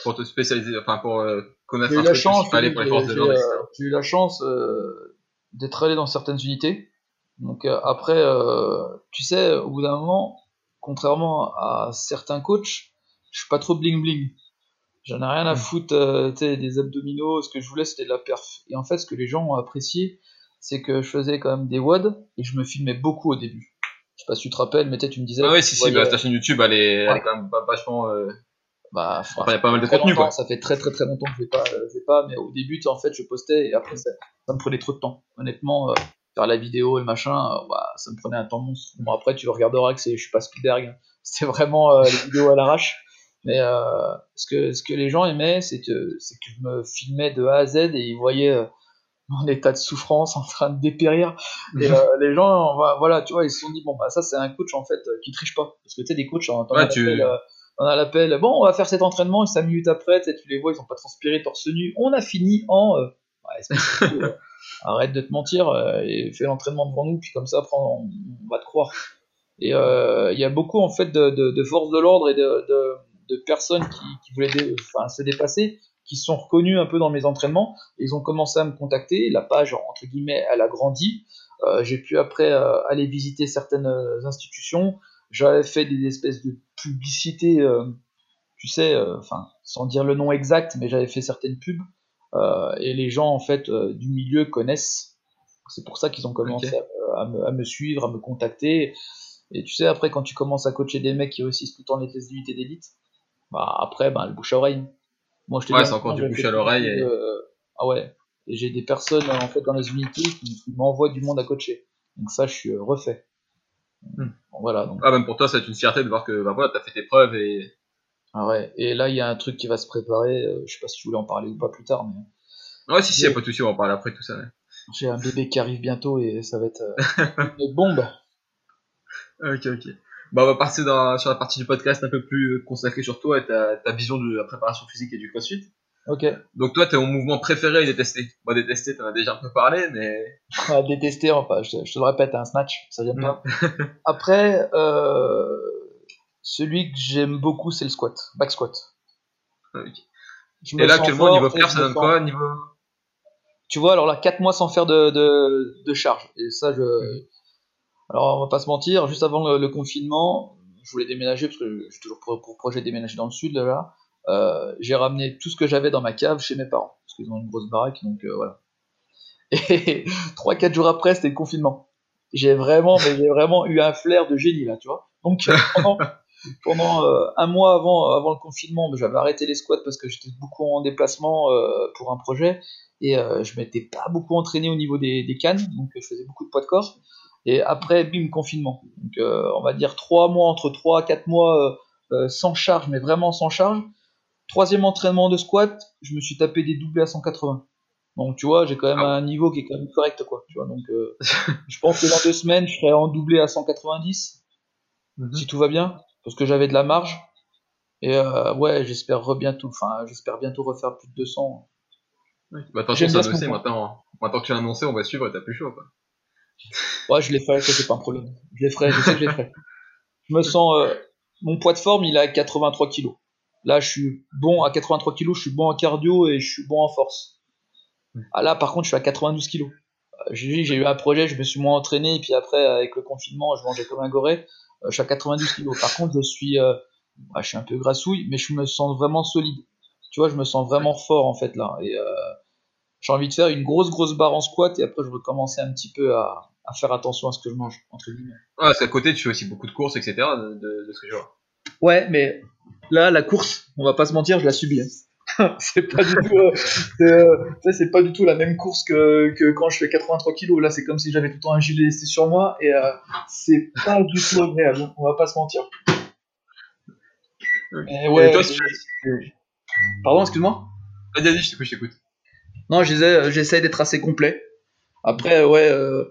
Pour te spécialiser, enfin, pour euh, connaître un truc chance, qu'il fallait pour les forces de l'ordre, j'ai eu la chance euh, d'être allé dans certaines unités. Donc euh, après, tu sais, au bout d'un moment, contrairement à certains coachs, je suis pas trop bling bling. J'en ai rien à Mm. foutre, tu des abdominaux. Ce que je voulais, c'était de la perf. Et en fait, ce que les gens ont apprécié, c'est que je faisais quand même des WOD et je me filmais beaucoup au début. Je sais pas si tu te rappelles, mais peut-être tu me disais. Ah que si, tu si, bah, ta chaîne YouTube, elle est, elle Ouais. est quand même pas vachement, bah, enfin, il y a pas mal de contenu, quoi. Ça fait très très très longtemps que je vais pas, euh, je vais pas, mais au début, en fait, je postais et après, ça, ça me prenait trop de temps. Honnêtement, euh, faire la vidéo et le machin, euh, bah, ça me prenait un temps monstre. Bon, après, tu regarderas que c'est, je suis pas Spielberg, hein. c'était vraiment euh, les vidéos à l'arrache. Mais euh, ce, que, ce que les gens aimaient, c'est que, c'est que je me filmais de A à Z et ils voyaient mon état de souffrance en train de dépérir. Et euh, les gens, voilà, tu vois, ils se sont dit, bon, bah, ça, c'est un coach, en fait, qui triche pas. Parce que tu sais, des coachs, t'en t'en Ouais, tu- euh, t'en as l'appel, bon, on va faire cet entraînement, et 5 minutes après, tu les vois, ils ont pas transpiré torse nu. On a fini en. euh, ouais, euh, arrête de te mentir euh, et fais l'entraînement devant nous, puis comme ça, après, on, on va te croire. Et euh, il y a beaucoup, en fait, de, de, de forces de l'ordre et de, personnes qui, qui voulaient dé- enfin, se dépasser, qui se sont reconnus un peu dans mes entraînements. Ils ont commencé à me contacter. La page, entre guillemets, elle a grandi. Euh, j'ai pu après euh, aller visiter certaines institutions. J'avais fait des espèces de publicités, euh, tu sais, euh, enfin, sans dire le nom exact, mais j'avais fait certaines pubs. Euh, et les gens, en fait, du milieu connaissent. C'est pour ça qu'ils ont commencé à, à me, à me suivre, à me contacter. Et tu sais, après, quand tu commences à coacher des mecs qui réussissent tout le temps les tests d'unité d'élite, bah après, bah, le bouche à oreille. Moi, je te Ouais, c'est encore du bouche à l'oreille et- Ah ouais. Et j'ai des personnes en fait dans les unités qui, qui m'envoient du monde à coacher. Donc ça, je suis refait. Hmm. Bon, Voilà. Donc, Ah, même pour toi, ça va être une fierté de voir que bah, voilà, t'as fait tes preuves et. ah ouais. Et là, il y a un truc qui va se préparer. euh, je sais pas si tu voulais en parler ou pas plus tard, mais Ouais, si, si, y a pas de souci, on va en parler après tout ça. ouais. j'ai un bébé qui arrive bientôt et ça va être euh, une bombe. Ok, ok. Bah, on va passer dans, sur la partie du podcast un peu plus consacrée sur toi et ta, ta vision de la préparation physique et du crossfit. Ok. Donc, toi, t'es mon mouvement préféré et détesté. Moi, détesté, t'en as déjà un peu parlé, mais. à détester, enfin, je, te- je te le répète, un snatch, ça vient pas. Après, euh, celui que j'aime beaucoup, c'est le squat, back squat. Me Et là, actuellement, fort niveau perf, ça donne quoi niveau... Tu vois, alors là, 4 mois sans faire de, de, de charge. Et ça, je. Mhm. Alors, on va pas se mentir, juste avant le, le confinement, je voulais déménager parce que j'ai toujours pour, pour projet de déménager dans le sud, là. Euh, j'ai ramené tout ce que j'avais dans ma cave chez mes parents. Parce qu'ils ont une grosse baraque, donc euh, voilà. Et 3-4 jours après, c'était le confinement. J'ai vraiment, mais j'ai vraiment eu un flair de génie, là, tu vois. Donc, euh, pendant, pendant euh, un mois avant, avant le confinement, j'avais arrêté les squats parce que j'étais beaucoup en déplacement pour un projet et je m'étais pas beaucoup entraîné au niveau des, des cannes, donc je faisais beaucoup de poids de corps. Et après, bim, confinement. Donc on va dire 3 mois, entre 3 à 4 mois sans charge, mais vraiment sans charge. Troisième entraînement de squat, je me suis tapé des doublés à 180. Donc tu vois, j'ai quand même Ah un niveau qui est quand même correct, quoi. Tu vois, donc euh, je pense que dans deux semaines, je serai en doublé à 190 si tout va bien, parce que j'avais de la marge. Et euh, ouais, j'espère re- bientôt, enfin, j'espère bientôt refaire plus de 200. Bah, de toute façon, J'aime c'est bien ce annoncé maintenant. Maintenant que tu l'as annoncé, on va suivre et t'as plus chaud, quoi. Ouais, je les ferai, ça c'est pas un problème. Je les ferai, je sais que je les ferai. Je me sens, euh, mon poids de forme, il est à 83 kg. Là, je suis bon à 83 kg, je suis bon en cardio et je suis bon en force. Ah là, par contre, je suis à 92 kg. J'ai dit, j'ai eu un projet, je me suis moins entraîné, et puis après, avec le confinement, je mangeais comme un goré. Euh, je suis à 92 kg. Par contre, je suis, euh, bah, je suis un peu grassouille, mais je me sens vraiment solide. Tu vois, je me sens vraiment fort en fait là. Et euh, j'ai envie de faire une grosse, grosse barre en squat, et après, je vais commencer un petit peu à, à faire attention à ce que je mange, entre guillemets. Ouais, parce qu'à côté, tu fais aussi beaucoup de courses, etc. de, de, de ce que je vois. Ouais, mais là, la course, on va pas se mentir, je la subis. hein. c'est pas du tout, euh, c'est, euh, tu sais, c'est pas du tout la même course que, que quand je fais 83 kilos. Là, c'est comme si j'avais tout le temps un gilet laissé sur moi et euh, c'est pas du tout agréable. On va pas se mentir. Ouais, et toi, pardon, excuse-moi? Vas-y, vas-y, je t'écoute, je t'écoute. Non, je disais, euh, j'essaie d'être assez complet. Après, ouais, euh,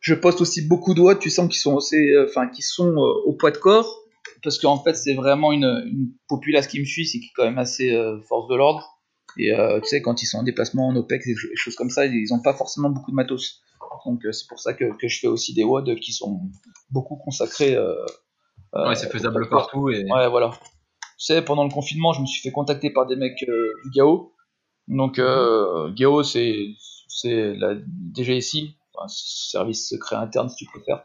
je poste aussi beaucoup de watts, tu sens qu'ils sont assez, euh, enfin, qui sont euh, au poids de corps, parce qu'en fait, c'est vraiment une, une populace qui me suit, c'est qui est quand même assez euh, force de l'ordre. Et euh, tu sais, quand ils sont en déplacement en OPEX et des choses comme ça, ils ont pas forcément beaucoup de matos. Donc euh, c'est pour ça que, que je fais aussi des WOD qui sont beaucoup consacrés. Euh, euh, Ouais, c'est faisable partout et. Ouais, voilà. Tu sais, pendant le confinement, je me suis fait contacter par des mecs euh, du GAO. Donc, euh, GAO, c'est c'est la DGSI, enfin, service secret interne, si tu préfères.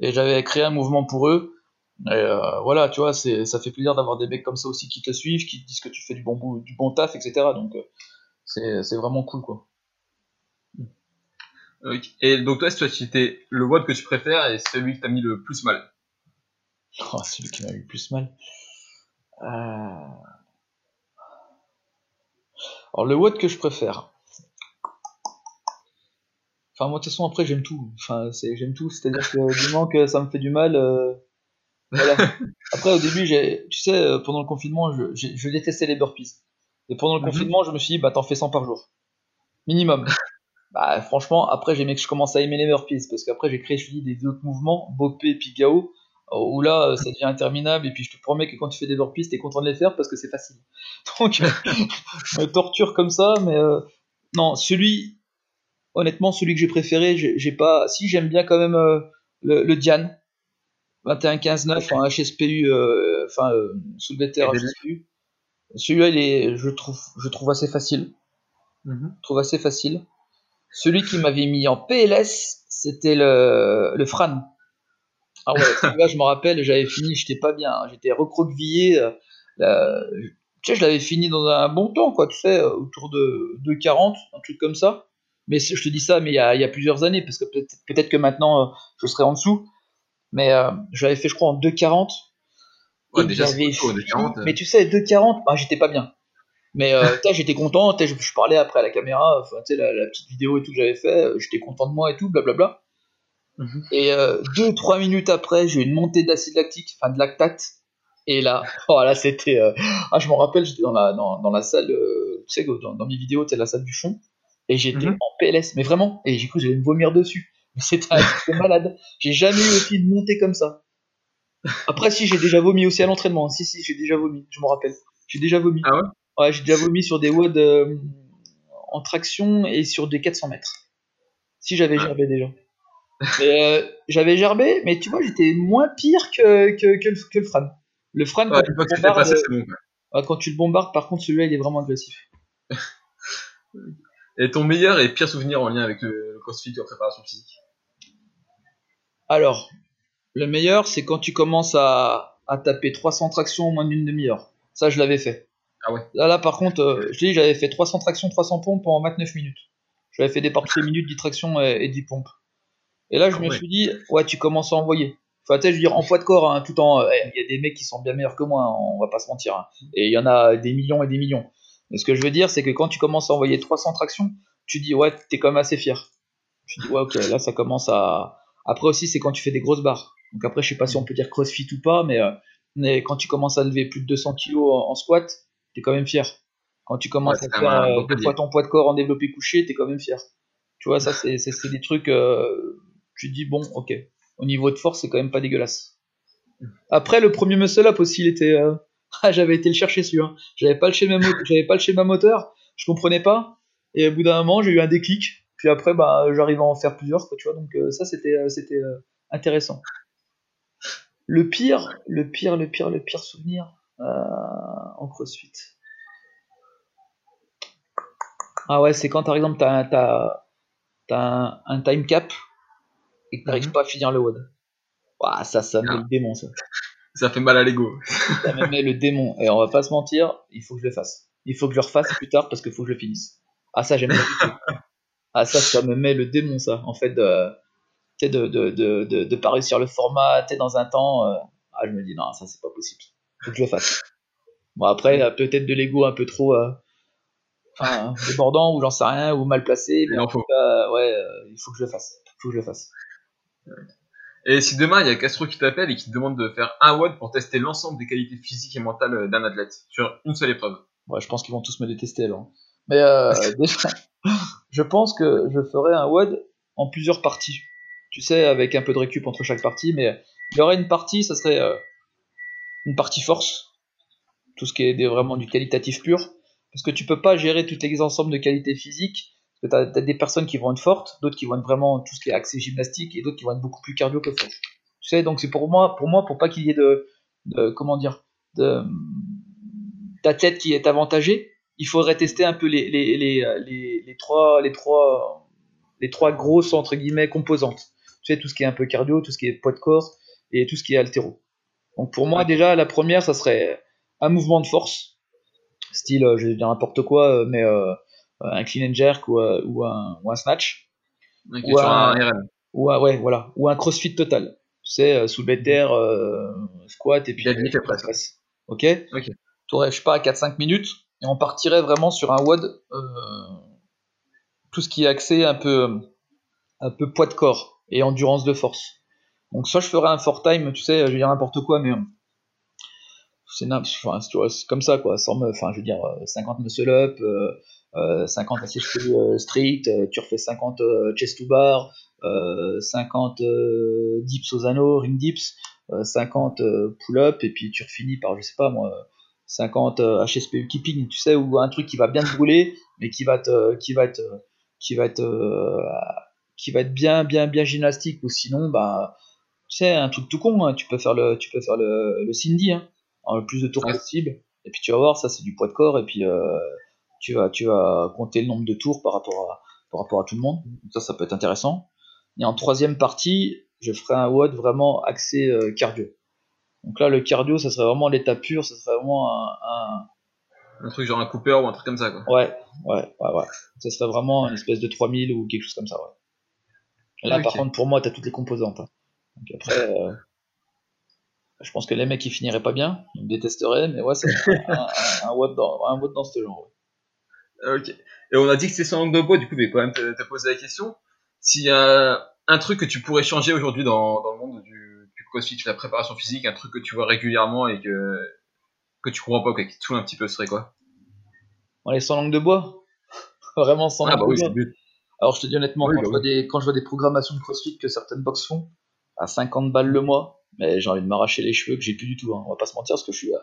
Et j'avais créé un mouvement pour eux. Et euh, voilà, tu vois, c'est ça fait plaisir d'avoir des mecs comme ça aussi qui te suivent, qui te disent que tu fais du bon bout, du bon taf, etc. Donc, euh, c'est c'est vraiment cool, quoi. Ok. Et donc, toi, si toi, c'était le WOD que tu préfères et celui qui t'a mis le plus mal? Oh, celui qui m'a eu le plus mal. Euh... Alors, le WOD que je préfère. Enfin, moi, de toute façon, après, j'aime tout. Enfin, c'est, j'aime tout. C'est-à-dire que du moment que ça me fait du mal, euh, voilà. Après, au début, tu sais, euh, pendant le confinement, je, détestais les burpees. Et pendant le Mhm. confinement, je me suis dit, bah, t'en fais 100 par jour. Minimum. bah, franchement, après, j'ai aimé que je commence à aimer les burpees. Parce qu'après, j'ai créé, je dis, des autres mouvements, Bopé et puis Gao, où là, euh, ça devient interminable. Et puis, je te promets que quand tu fais des burpees, t'es content de les faire parce que c'est facile. Donc, je me torture comme ça, mais euh, non, celui, honnêtement, celui que j'ai préféré, j'ai j'ai pas. Si, j'aime bien quand même euh, le, le Diane. 21-15-9 en HSPU, euh, enfin, euh, soulevé de terre HSPU. Celui-là, il est, je trouve, je trouve assez facile. Je trouve assez facile. Celui qui m'avait mis en PLS, c'était le, le Fran. Ah ouais, celui-là, je me rappelle, j'avais fini, j'étais pas bien, hein, j'étais recroquevillé. euh, la- tu sais, je l'avais fini dans un bon temps, quoi, tu sais, autour de 2,40, un truc comme ça. Mais je te dis ça, mais il y a, il y a plusieurs années, parce que peut-être que maintenant, euh, je serai en dessous. Mais euh, je l'avais fait, je crois, en 2,40. Ouais, Et déjà, c'est j'avais cool, fini- 2,40, euh. Mais tu sais, 2,40, bah, j'étais pas bien. Mais euh, j'étais content, je, je parlais après à la caméra, tu la, la petite vidéo et tout que j'avais fait, euh, j'étais content de moi et tout, blablabla. Mhm. Et euh, deux, trois minutes après, j'ai eu une montée d'acide lactique, enfin de lactate. Et là, oh là, c'était. euh, Ah, je m'en rappelle, j'étais dans la, dans, dans la salle, euh, tu sais, dans, dans mes vidéos, c'est la salle du fond. Et j'étais Mhm. en PLS, mais vraiment. Et j'ai cru que j'allais me vomir dessus. C'était de malade. J'ai jamais eu aussi une montée comme ça. Après, si, j'ai déjà vomi aussi à l'entraînement. Si, si, j'ai déjà vomi, je me rappelle. J'ai déjà vomi. Ah ouais? Ouais, j'ai déjà vomi sur des WOD euh, en traction et sur des 400 mètres. Si j'avais gerbé déjà. Mais, euh, j'avais gerbé, mais tu vois, j'étais moins pire que, que, que, le, que le Fran. Le Fran, Ouais, quand, tu passé, bon. ouais, quand tu le bombardes, par contre, celui-là, il est vraiment agressif. Et ton meilleur et pire souvenir en lien avec le, le crossfit la préparation physique? Alors, le meilleur, c'est quand tu commences à, à taper 300 tractions en moins d'une demi-heure. Ça, je l'avais fait. Ah ouais. Là, là, par contre, euh, je dis, j'avais fait 300 tractions, 300 pompes pendant 29 minutes. J'avais fait des par toutes les minutes 10 tractions et, et 10 pompes. Et là, je Ah me ouais. suis dit, ouais, tu commences à envoyer. Enfin, je veux dire, en poids de corps, hein, tout en. eh, Il y a des mecs qui sont bien meilleurs que moi, hein, on va pas se mentir. hein. Et il y en a des millions et des millions. Mais ce que je veux dire, c'est que quand tu commences à envoyer 300 tractions, tu dis, ouais, t'es quand même assez fier. Tu dis, ouais, ok, là, ça commence à. Après aussi, c'est quand tu fais des grosses barres. Donc après, je sais pas si on peut dire crossfit ou pas, mais, euh, mais quand tu commences à lever plus de 200 kilos en, en squat, t'es quand même fier. Quand tu commences Ouais, à faire euh, deux fois ton poids de corps en développé couché, t'es quand même fier. Tu vois, ça, c'est des trucs. euh, tu te dis, bon, ok. Au niveau de force, c'est quand même pas dégueulasse. Après, le premier muscle up aussi, il était. Ah, j'avais été le chercher celui-là. J'avais pas le schéma, j'avais pas le schéma moteur, je comprenais pas. Et au bout d'un moment, j'ai eu un déclic. Puis après, bah, j'arrive à en faire plusieurs, quoi, tu vois. Donc euh, ça, c'était, euh, c'était euh, intéressant. Le pire, le pire, le pire, le pire souvenir en CrossFit. Ah ouais, c'est quand par exemple t'as, t'as, t'as un, un time cap et que t'arrives Mhm. pas à finir le WOD. Ouah, ça, ça me met Ah. le démon, ça. Ça fait mal à l'ego. Ça me met le démon. Et on va pas se mentir, il faut que je le fasse. Il faut que je le refasse plus tard parce qu'il faut que je le finisse. Ah, ça, j'aime pas. Ah, ça, ça me met le démon, ça. En fait, de, sais, de, de, de, de, pas réussir le format, tu dans un temps. euh, ah, je me dis, non, ça, c'est pas possible. Faut que je le fasse. Bon, après, euh, peut-être de l'ego un peu trop. euh, Enfin, débordant ou j'en sais rien, ou mal placé. Mais en faut. tout cas, ouais, euh, il faut que je le fasse. Il faut que je le fasse. Et si demain il y a Castro qui t'appelle et qui te demande de faire un WOD pour tester l'ensemble des qualités physiques et mentales d'un athlète sur une seule épreuve? Ouais, je pense qu'ils vont tous me détester alors. Mais euh, je pense que je ferai un WOD en plusieurs parties. Tu sais, avec un peu de récup entre chaque partie, mais il y aurait une partie, ça serait euh, une partie force, tout ce qui est vraiment du qualitatif pur, parce que tu peux pas gérer tous les ensembles de qualités physiques, parce que tu as, des personnes qui vont être fortes, d'autres qui vont être vraiment tout ce qui est axé gymnastique, et d'autres qui vont être beaucoup plus cardio que force. Tu sais, donc c'est pour moi, pour moi, pour pas qu'il y ait de, de comment dire, d'athlète qui est avantagé, il faudrait tester un peu les, les, les, les, les trois, les, trois, les trois grosses entre guillemets composantes. Tu sais, tout ce qui est un peu cardio, tout ce qui est poids de corps et tout ce qui est altéro. Donc pour moi, déjà, la première, ça serait un mouvement de force, style, euh, je vais dire n'importe quoi, euh, mais euh, un clean and jerk ou, euh, ou, un, ou un snatch, Donc, sur un RM. ou un, ouais, voilà, ou un crossfit total. Tu sais, euh, soulevé de terre, euh, squat et puis Deadlift et press. Ok? Ok. T'aurais, je sais pas, 4-5 minutes, et on partirait vraiment sur un WOD, euh, tout ce qui est axé un peu, un peu poids de corps et endurance de force. Donc soit je ferais un fort time, tu sais, je veux dire n'importe quoi, mais euh, c'est comme ça quoi, sans me, enfin je veux dire euh, 50 muscle up, euh, euh, 50 SHP euh, strict, euh, tu refais 50 euh, chest to bar, euh, 50 euh, dips aux anneaux, ring dips, euh, 50 euh, pull up et puis tu refinis par je sais pas moi 50 euh, HSPU keeping, tu sais, ou un truc qui va bien te brûler, mais qui va te, qui va te, qui va être, euh, qui va être bien, bien, bien gymnastique, ou sinon, bah, tu sais, un truc tout con, hein, tu peux faire le, tu peux faire le, le Cindy, hein, en le plus de tours Ouais. possible, et puis tu vas voir, ça c'est du poids de corps, et puis euh, tu vas, tu vas compter le nombre de tours par rapport à, par rapport à tout le monde. Donc ça, ça peut être intéressant. Et en troisième partie, je ferai un WOD vraiment axé euh, cardio. Donc là, le cardio, ça serait vraiment l'état pur, ça serait vraiment un, un- Un truc genre un Cooper ou un truc comme ça, quoi. Ouais, ouais, ouais, ouais. Ça serait vraiment une espèce de 3000 ou quelque chose comme ça, ouais. Et là, par Ok. contre, pour moi, t'as toutes les composantes. hein. Donc après, euh, Je pense que les mecs ils finiraient pas bien, ils me détesteraient, mais ouais, c'est un, un, dans, un dans ce genre. ouais. Ok. Et on a dit que c'est sans langue de bois, du coup, mais quand même te poser la question. S'il y a un truc que tu pourrais changer aujourd'hui dans, dans le monde du, la préparation physique, un truc que tu vois régulièrement et que, que tu comprends pas, quoi, qui te saoule un petit peu, ce serait quoi? On est sans langue de bois Vraiment sans Ah langue bah de oui, bois but. Alors je te dis honnêtement, Oui, quand, bah je vois des, quand je vois des programmations de CrossFit que certaines box font, à 50 balles le mois, mais j'ai envie de m'arracher les cheveux que j'ai plus du tout, hein. on va pas se mentir, parce que je suis, euh,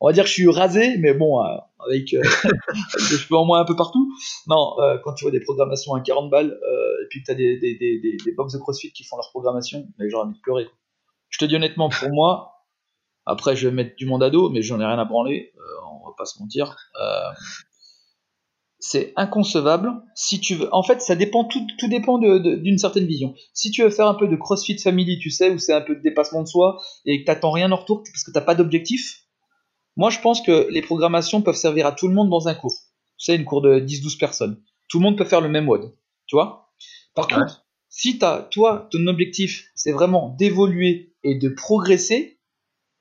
on va dire que je suis rasé, mais bon, euh, avec, euh, avec des cheveux en moins un peu partout. Non, euh, quand tu vois des programmations à 40 balles, et puis que tu as des, des, des, des, des box de CrossFit qui font leur programmation, mais j'ai envie de pleurer. quoi. Je te dis honnêtement, pour moi, après je vais mettre du monde à dos, mais j'en ai rien à branler, euh, on va pas se mentir. Euh, c'est inconcevable. Si tu veux, en fait, ça dépend, tout, tout dépend de- de- d'une certaine vision. Si tu veux faire un peu de CrossFit Family, tu sais, où c'est un peu de dépassement de soi et que t'attends rien en retour parce que t'as pas d'objectif, moi je pense que les programmations peuvent servir à tout le monde dans un cours. Tu sais, une cours de 10-12 personnes. Tout le monde peut faire le même WOD. Tu vois? Par Ouais. contre, si t'as, toi, ton objectif, c'est vraiment d'évoluer et de progresser,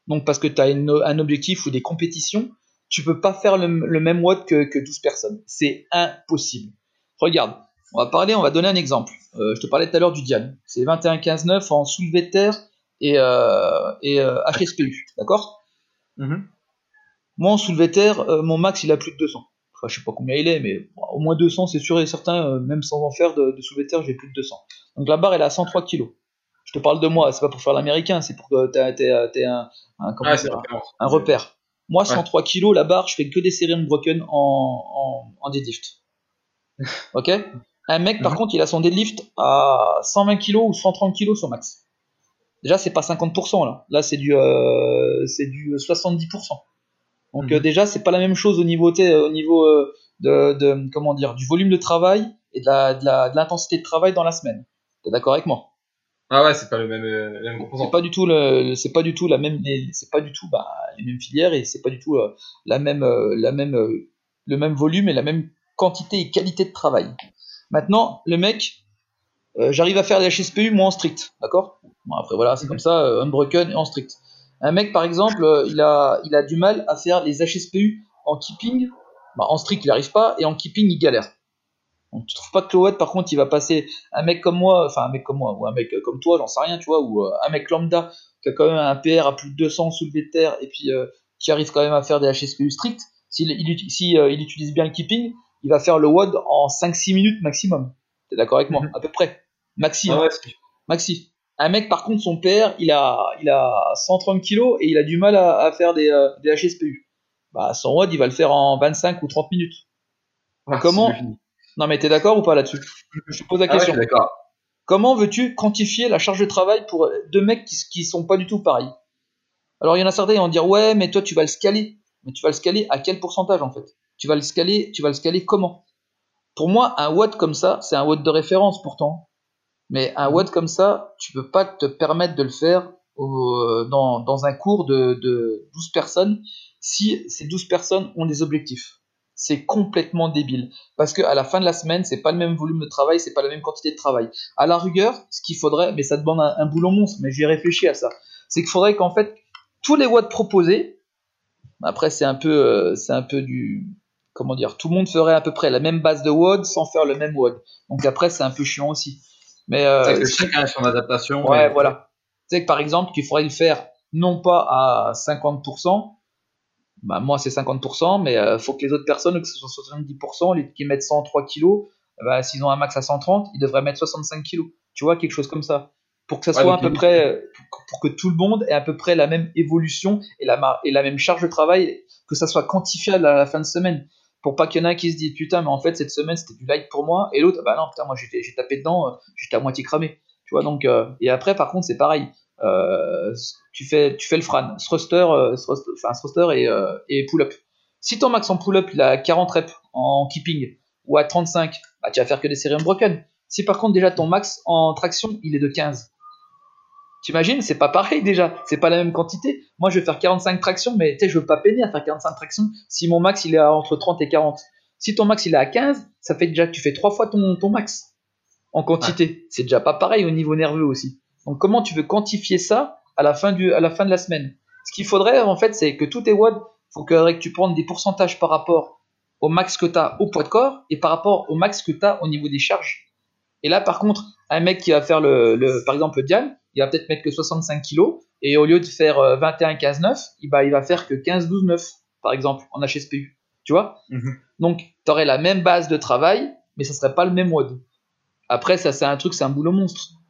donc parce que tu as un objectif ou des compétitions, tu peux pas faire le, le même WOD que, que 12 personnes. C'est impossible. Regarde, on va parler, on va donner un exemple. Euh, je te parlais tout à l'heure du Diane. C'est 21-15-9 en soulevé de terre et, euh, et euh, HSPU. D'accord? Mhm. Moi, en soulevé de terre, euh, mon max, il a plus de 200. Enfin, je sais pas combien il est, mais bon, au moins 200, c'est sûr et certain, euh, même sans en faire de, de soulevé de terre, j'ai plus de 200. Donc la barre, elle est à 103 kg. Je te parle de moi, c'est pas pour faire l'américain, c'est pour que t'aies t'aies un, un, Ah, repère. Moi, Ouais. 103 kg, la barre, je fais que des séries unbroken en, en, en deadlift. Ok? Un mec, par Mhm. contre, il a son deadlift à 120 kg ou 130 kg son max. Déjà, c'est pas 50% là. Là, c'est du, euh, c'est du 70%. Donc Mhm. euh, déjà, c'est pas la même chose au niveau, au niveau euh, de, de, comment dire, du volume de travail et de la- de la- de l'intensité de, travail dans la semaine. T'es d'accord avec moi? Ah ouais, c'est pas le même, euh, la même c'est pas du tout le, c'est pas du tout la même, les- c'est pas du tout bah, les mêmes filières et c'est pas du tout euh, la même, euh, la même, euh, le même volume et la même quantité et qualité de travail. Maintenant, le mec, j'arrive à faire des HSPU moi en strict, d'accord? Bon après voilà, c'est comme ça, unbroken et en strict. Un mec par exemple, il a, il a du mal à faire les HSPU en keeping, bah, en strict il arrive pas et en keeping il galère. Donc tu trouves pas que Cloet par contre il va passer un mec comme moi, enfin un mec comme moi ou un mec euh, comme toi, j'en sais rien, tu vois, ou euh, un mec lambda qui a quand même un PR à plus de 200 soulevé de terre et puis euh, qui arrive quand même à faire des HSPU stricts, s'il il, uti- si, euh, il utilise bien le keeping, il va faire le WOD en 5-6 minutes maximum. T'es d'accord avec moi? Mhm. À peu près. Maxi. Ah hein. ouais, Maxi. Un mec, par contre, son PR, il a, il a 130 kilos et il a du mal à, à faire des, euh, des HSPU. Bah, son WOD, il va le faire en 25 ou 30 minutes. ah, Comment. Non, mais t'es d'accord ou pas là-dessus? Je te pose la Ah ouais, question. d'accord. Comment veux-tu quantifier la charge de travail pour deux mecs qui, qui sont pas du tout pareils? Alors, il y en a certains qui vont dire Ouais, mais toi, tu vas le scaler. Mais tu vas le scaler à quel pourcentage en fait? Tu vas le scaler, tu vas le scaler comment? Pour moi, un watt comme ça, c'est un watt de référence pourtant. Mais un watt comme ça, tu peux pas te permettre de le faire au- dans, dans un cours de, de 12 personnes si ces 12 personnes ont des objectifs. C'est complètement débile. Parce qu'à la fin de la semaine, c'est pas le même volume de travail, c'est pas la même quantité de travail. À la rigueur, ce qu'il faudrait, mais ça demande un, un boulot monstre, mais j'ai réfléchi à ça, c'est qu'il faudrait qu'en fait, tous les watts proposés, après c'est un peu, euh, c'est un peu du, comment dire, tout le monde ferait à peu près la même base de WOD sans faire le même WOD. Donc après, c'est un peu chiant aussi. Mais euh, C'est que chacun a son adaptation. Ouais, voilà. Tu sais que par exemple, qu'il faudrait le faire non pas à 50%, bah moi c'est 50%, mais euh, faut que les autres personnes, que ce soit 70%, les qui mettent 103 kilos, bah, s'ils ont un max à 130, ils devraient mettre 65 kilos. Tu vois, quelque chose comme ça. Pour que ça Ouais, soit à peu près, euh, pour, pour que tout le monde ait à peu près la même évolution et la, mar- et la même charge de travail, que ça soit quantifiable à la fin de semaine. Pour pas qu'il y en ait qui se dise putain, mais en fait cette semaine c'était du light pour moi, et l'autre, bah non, putain, moi j'ai tapé dedans, euh, j'étais à moitié cramé. Tu vois, donc, euh, et après, par contre, c'est pareil. Euh, tu, fais, tu fais le Fran, thruster, euh, thruster, enfin, thruster et, euh, et pull-up. Si ton max en pull-up il a 40 reps en keeping ou à 35, bah, tu vas faire que des séries unbroken. Si par contre déjà ton max en traction il est de 15, t'imagines, c'est pas pareil déjà, c'est pas la même quantité. Moi je vais faire 45 tractions, mais je veux pas peiner à faire 45 tractions si mon max il est à entre 30 et 40. Si ton max il est à 15, ça fait déjà que tu fais trois fois ton, ton max en quantité. C'est déjà pas pareil au niveau nerveux aussi. Donc comment tu veux quantifier ça à la fin, du, à la, fin de la semaine? Ce qu'il faudrait, en fait, c'est que tous tes WOD, il faudrait que tu prennes des pourcentages par rapport au max que tu as au poids de corps et par rapport au max que tu as au niveau des charges. Et là, par contre, un mec qui va faire le, le par exemple, le Diane, il va peut-être mettre que 65 kg et au lieu de faire 21, 15, 9, il va, il va faire que 15, 12, 9, par exemple, en HSPU. Tu vois? Mhm. Donc, tu aurais la même base de travail, mais ça serait pas le même WOD. Après, ça, c'est un truc, c'est un boulot monstre.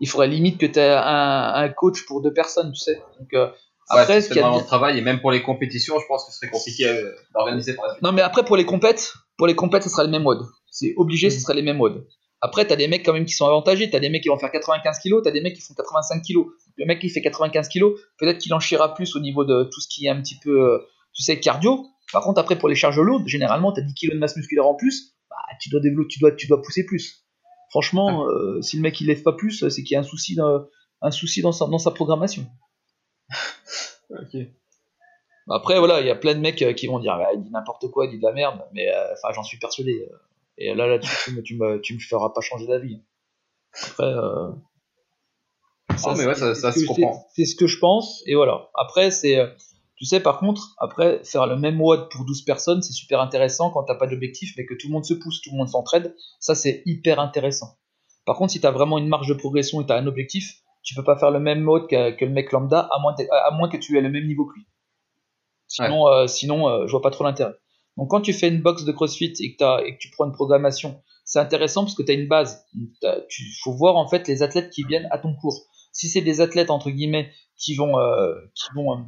Il faudrait limite que tu aies un, un coach pour deux personnes, tu sais. Donc, euh, après, ce qu'il y a de travail et même pour les compétitions, je pense que ce serait compliqué euh, d'organiser par la suite. Non, mais après, pour les compètes, pour les compètes, ce sera le même mode. C'est obligé, Mm. ce sera les mêmes modes. Après, t'as des mecs quand même qui sont avantagés. T'as des mecs qui vont faire 95 kilos, t'as des mecs qui font 85 kilos. Le mec qui fait 95 kilos, peut-être qu'il en plus au niveau de tout ce qui est un petit peu, euh, tu sais, cardio. Par contre, après, pour les charges lourdes, généralement, t'as 10 kilos de masse musculaire en plus, bah, tu dois développer, tu dois, tu dois pousser plus. Franchement, euh, si le mec il lève pas plus, c'est qu'il y a un souci dans, un souci dans sa, dans sa programmation. Ok. Après, voilà, il y a plein de mecs euh, qui vont dire, Ah, il dit n'importe quoi, il dit de la merde, mais euh, enfin, j'en suis persuadé. euh. Et là, là-dessus, tu, me- tu, me, tu me feras pas changer d'avis. Après, euh, Non, mais ouais, ça- se comprend. C'est ce que je pense, et voilà. Après, c'est, euh, tu sais, par contre, après, faire le même WOD pour 12 personnes, c'est super intéressant quand t'as pas d'objectif, mais que tout le monde se pousse, tout le monde s'entraide. Ça, c'est hyper intéressant. Par contre, si t'as vraiment une marge de progression et t'as un objectif, tu peux pas faire le même mode que, que le mec lambda, à moins, t'aies- à moins que tu aies le même niveau que lui. Sinon, euh, sinon euh, je vois pas trop l'intérêt. Donc, quand tu fais une box de CrossFit et que, et que tu prends une programmation, c'est intéressant parce que tu as une base. Il faut voir en fait les athlètes qui viennent à ton cours. Si c'est des athlètes entre guillemets qui vont, euh, qui vont, euh,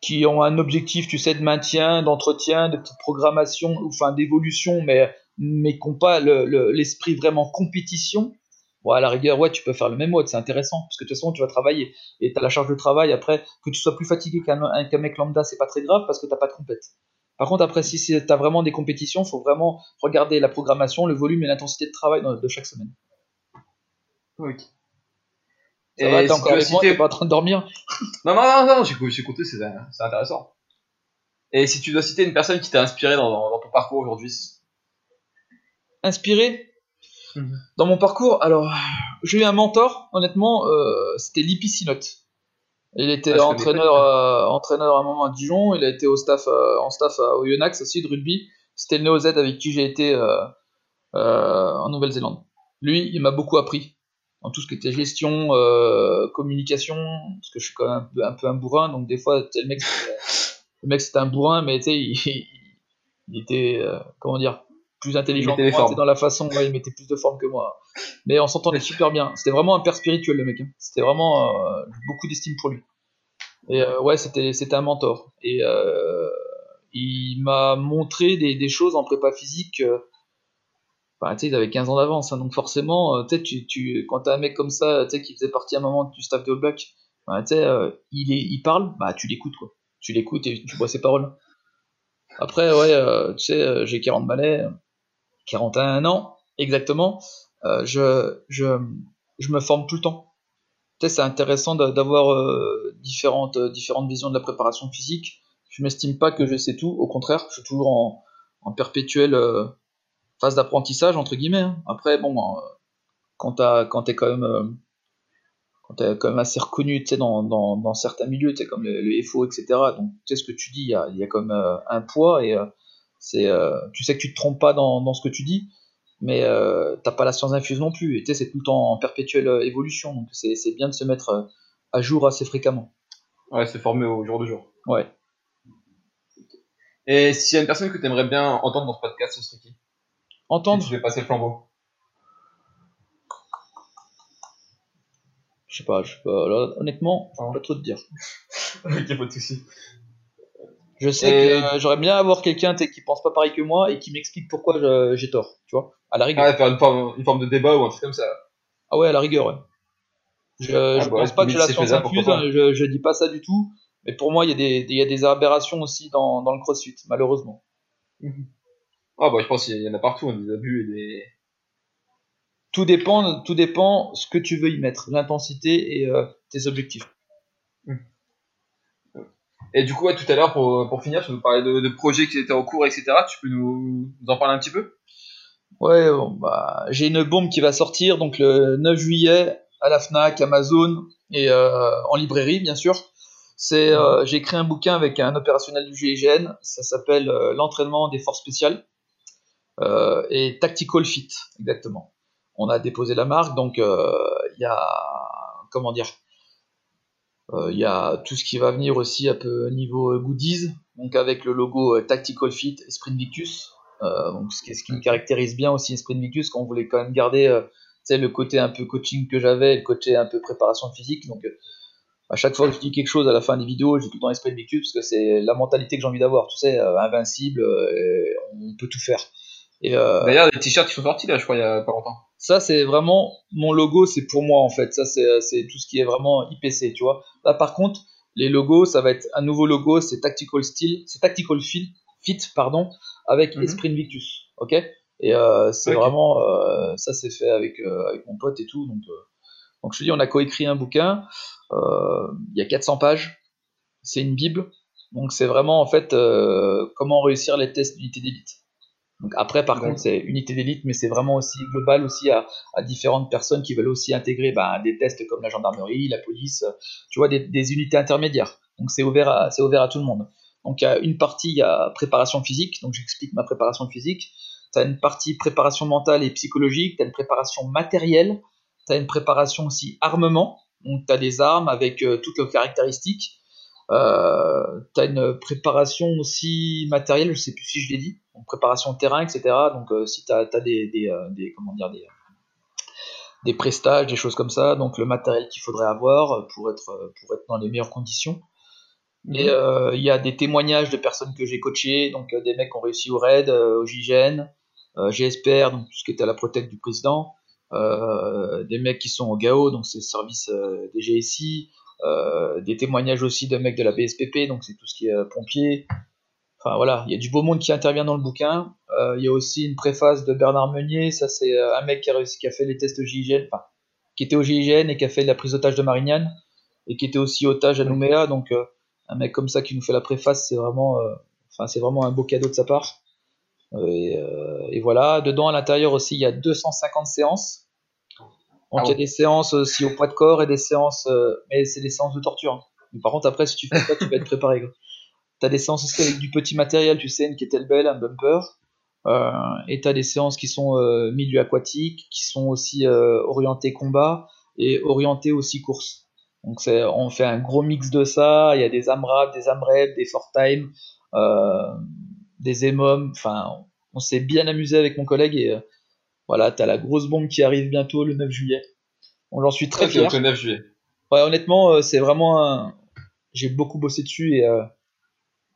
qui ont un objectif, tu sais, de maintien, d'entretien, de programmation, enfin d'évolution, mais mais qui n'ont pas le- le- l'esprit vraiment compétition. Bon, à la rigueur, ouais, tu peux faire le même mode, c'est intéressant, parce que de toute façon, tu vas travailler, et tu as la charge de travail, après, que tu sois plus fatigué qu'un qu'un mec lambda, c'est pas très grave, parce que t'as pas de compète. Par contre, après, si tu as vraiment des compétitions, faut vraiment regarder la programmation, le volume et l'intensité de travail de chaque semaine. Ok. Ça va, t'es encore avec moi, t'es pas en train de dormir Non, non, non, non, j'ai écouté, c'est intéressant. Et si tu dois citer une personne qui t'a inspiré dans, dans- dans ton parcours aujourd'hui Inspiré Mhm. dans mon parcours, alors, j'ai eu un mentor, honnêtement, euh, c'était Lippi Sinotte. Il était Ah, entraîneur, euh, entraîneur à un moment à Dijon, il a été au staff, euh, en staff à- au Yonax aussi de rugby. C'était le Néo Z avec qui j'ai été euh, euh, en Nouvelle-Zélande. Lui, il m'a beaucoup appris dans tout ce qui était gestion, euh, communication, parce que je suis quand même un peu un, peu un bourrin, donc des fois, le mec, le mec c'était un bourrin, mais tu sais, il, il- il était, euh, comment dire, plus intelligent que moi, dans la façon, ouais, il mettait plus de forme que moi. Mais on s'entendait super bien. C'était vraiment un père spirituel, le mec. hein. C'était vraiment euh, beaucoup d'estime pour lui. Et euh, ouais, c'était c'était un mentor. Et euh, il m'a montré des, des choses en prépa physique. Euh, Enfin, tu sais, il avait 15 ans d'avance, hein, donc forcément, euh, tu tu, quand t'as un mec comme ça, sais, qui faisait partie à un moment du staff de All Black, bah, euh, il, il parle, bah tu l'écoutes, quoi. Tu l'écoutes et tu vois ses paroles. Après, ouais, euh, tu sais, euh, j'ai 40 balais, 41 ans, exactement. Euh, je, je, je me forme tout le temps. Tu sais, c'est intéressant d'a- d'avoir euh, différentes, euh, différentes visions de la préparation physique. Je m'estime pas que je sais tout, au contraire, je suis toujours en, en perpétuelle euh, phase d'apprentissage, entre guillemets. hein. Après, bon, euh, quand t'as- quand t'es quand même, euh, quand t'es quand même assez reconnu, tu sais, dans, dans, dans certains milieux, tu sais, comme le, le FO, etc. Donc, tu sais ce que tu dis, il y a, il y a comme euh, un poids et c'est, tu sais que tu te trompes pas dans, dans ce que tu dis, mais t'as pas la science infuse non plus. Et tu sais, c'est tout le temps en perpétuelle évolution, donc c'est c'est bien de se mettre à jour assez fréquemment. Ouais, se former au jour le jour. Ouais. Et s'il y a une personne que tu aimerais bien entendre dans ce podcast, ce serait qui? Entendre, tu vais passer le flambeau. je sais pas, je sais pas. là, honnêtement, je pas trop te dire. ok, pas de soucis. Je sais Et- que euh, j'aurais bien avoir quelqu'un qui pense pas pareil que moi et qui m'explique pourquoi je- j'ai tort, tu vois, à la rigueur. Ah, faire une forme, une forme de débat ou un truc comme ça. Ah ouais, à la rigueur, ouais. Je, je bah pense pas que limite, la science infuse, hein, je, je dis pas ça du tout, mais pour moi, il y, a des- il y a des aberrations aussi dans, dans le crossfit, malheureusement. Ah, bah, je pense qu'il y en a partout, hein, des abus et des. Tout dépend, tout dépend ce que tu veux y mettre, l'intensité et euh, tes objectifs. Et du coup, ouais, tout à l'heure, pour, pour finir, tu nous parlais de, de projets qui étaient en cours, etc. Tu peux nous, nous en parler un petit peu? Ouais, bon, bah, j'ai une bombe qui va sortir, donc le 9 juillet, à la Fnac, Amazon et en librairie bien sûr. C'est j'ai écrit un bouquin avec un opérationnel du GIGN, ça s'appelle l'entraînement des forces spéciales et Tactical Fit exactement. On a déposé la marque donc il y a comment dire il y a tout ce qui va venir aussi un peu niveau goodies, donc avec le logo Tactical Fit Sprint Victus. donc ce qui, me caractérise bien aussi Sprint Victus, quand on voulait quand même garder le côté un peu coaching que j'avais, le côté un peu préparation physique. Donc, euh, à chaque fois que je dis quelque chose à la fin des vidéos, j'ai tout le temps l'esprit de parce que c'est la mentalité que j'ai envie d'avoir. Tu sais, euh, invincible, euh, on peut tout faire. Et D'ailleurs, les t-shirts qui sont sortis là, je crois, il y a pas longtemps. Ça, c'est vraiment mon logo, c'est pour moi en fait. Ça, c'est tout ce qui est vraiment IPC, tu vois. Là, par contre, les logos, ça va être un nouveau logo, c'est Tactical Steel, c'est Tactical Fit, Fit pardon, avec mm Sprint Victus. Ok? Et euh, c'est vraiment, euh, ça c'est fait avec, euh, avec mon pote et tout. Donc, donc je te dis, on a coécrit un bouquin. Il y a 400 pages. C'est une bible. Donc c'est vraiment en fait comment réussir les tests d'unité d'élite. Donc après, par contre, c'est unité d'élite, mais c'est vraiment aussi global aussi à, à, différentes personnes qui veulent aussi intégrer bah, des tests comme la gendarmerie, la police, tu vois, des, des unités intermédiaires. Donc c'est ouvert, à, c'est ouvert à tout le monde. Donc il y a une partie, il y a préparation physique, donc j'explique ma préparation physique tu as une partie préparation mentale et psychologique, tu as une préparation matérielle, tu as une préparation aussi armement, donc tu as des armes avec euh, toutes leurs caractéristiques. Euh, tu as une préparation aussi matérielle, je sais plus si je l'ai dit, donc préparation terrain, etc. Donc euh, si tu as, des, des, des, comment dire, des, des prestages, des choses comme ça, donc le matériel qu'il faudrait avoir pour être, pour être dans les meilleures conditions. Et mhm. il y a des témoignages de personnes que j'ai coachées, donc des mecs qui ont réussi au RAID, au GIGN, euh, GSPR, donc tout ce qui était à la protect du président, euh, des mecs qui sont au GAO, donc c'est le service euh, des GSI, des témoignages aussi de mecs de la BSPP, donc c'est tout ce qui est pompier. Enfin voilà, il y a du beau monde qui intervient dans le bouquin. Il y a aussi une préface de Bernard Meunier, ça c'est un mec qui a, réussi, qui a fait les tests GIGN, enfin qui était au GIGN et qui a fait la prise d'otage de Marignane et qui était aussi otage à Nouméa. Donc un mec comme ça qui nous fait la préface, c'est vraiment, enfin c'est vraiment un beau cadeau de sa part. Euh, et, voilà, dedans à l'intérieur aussi, il y a 250 séances. Donc ah il y a des séances aussi au poids de corps et des séances, euh, mais c'est des séances de torture. Hein. Mais par contre, après, si tu fais ça, tu vas être préparé. Tu as des séances aussi avec du petit matériel, tu sais, une kettlebell, un bumper. Euh, et tu as des séances qui sont euh, milieu aquatique, qui sont aussi euh, orientées combat et orientées aussi course. Donc on fait un gros mix de ça. Il y a des AMRAP, des AMREP, des Fort Time. Euh, des émoms. Enfin, on s'est bien amusé avec mon collègue et euh, voilà, t'as la grosse bombe qui arrive bientôt le 9 juillet. On j'en suis très fier. Le 9 juillet. Ouais, honnêtement, euh, c'est vraiment un... J'ai beaucoup bossé dessus et euh,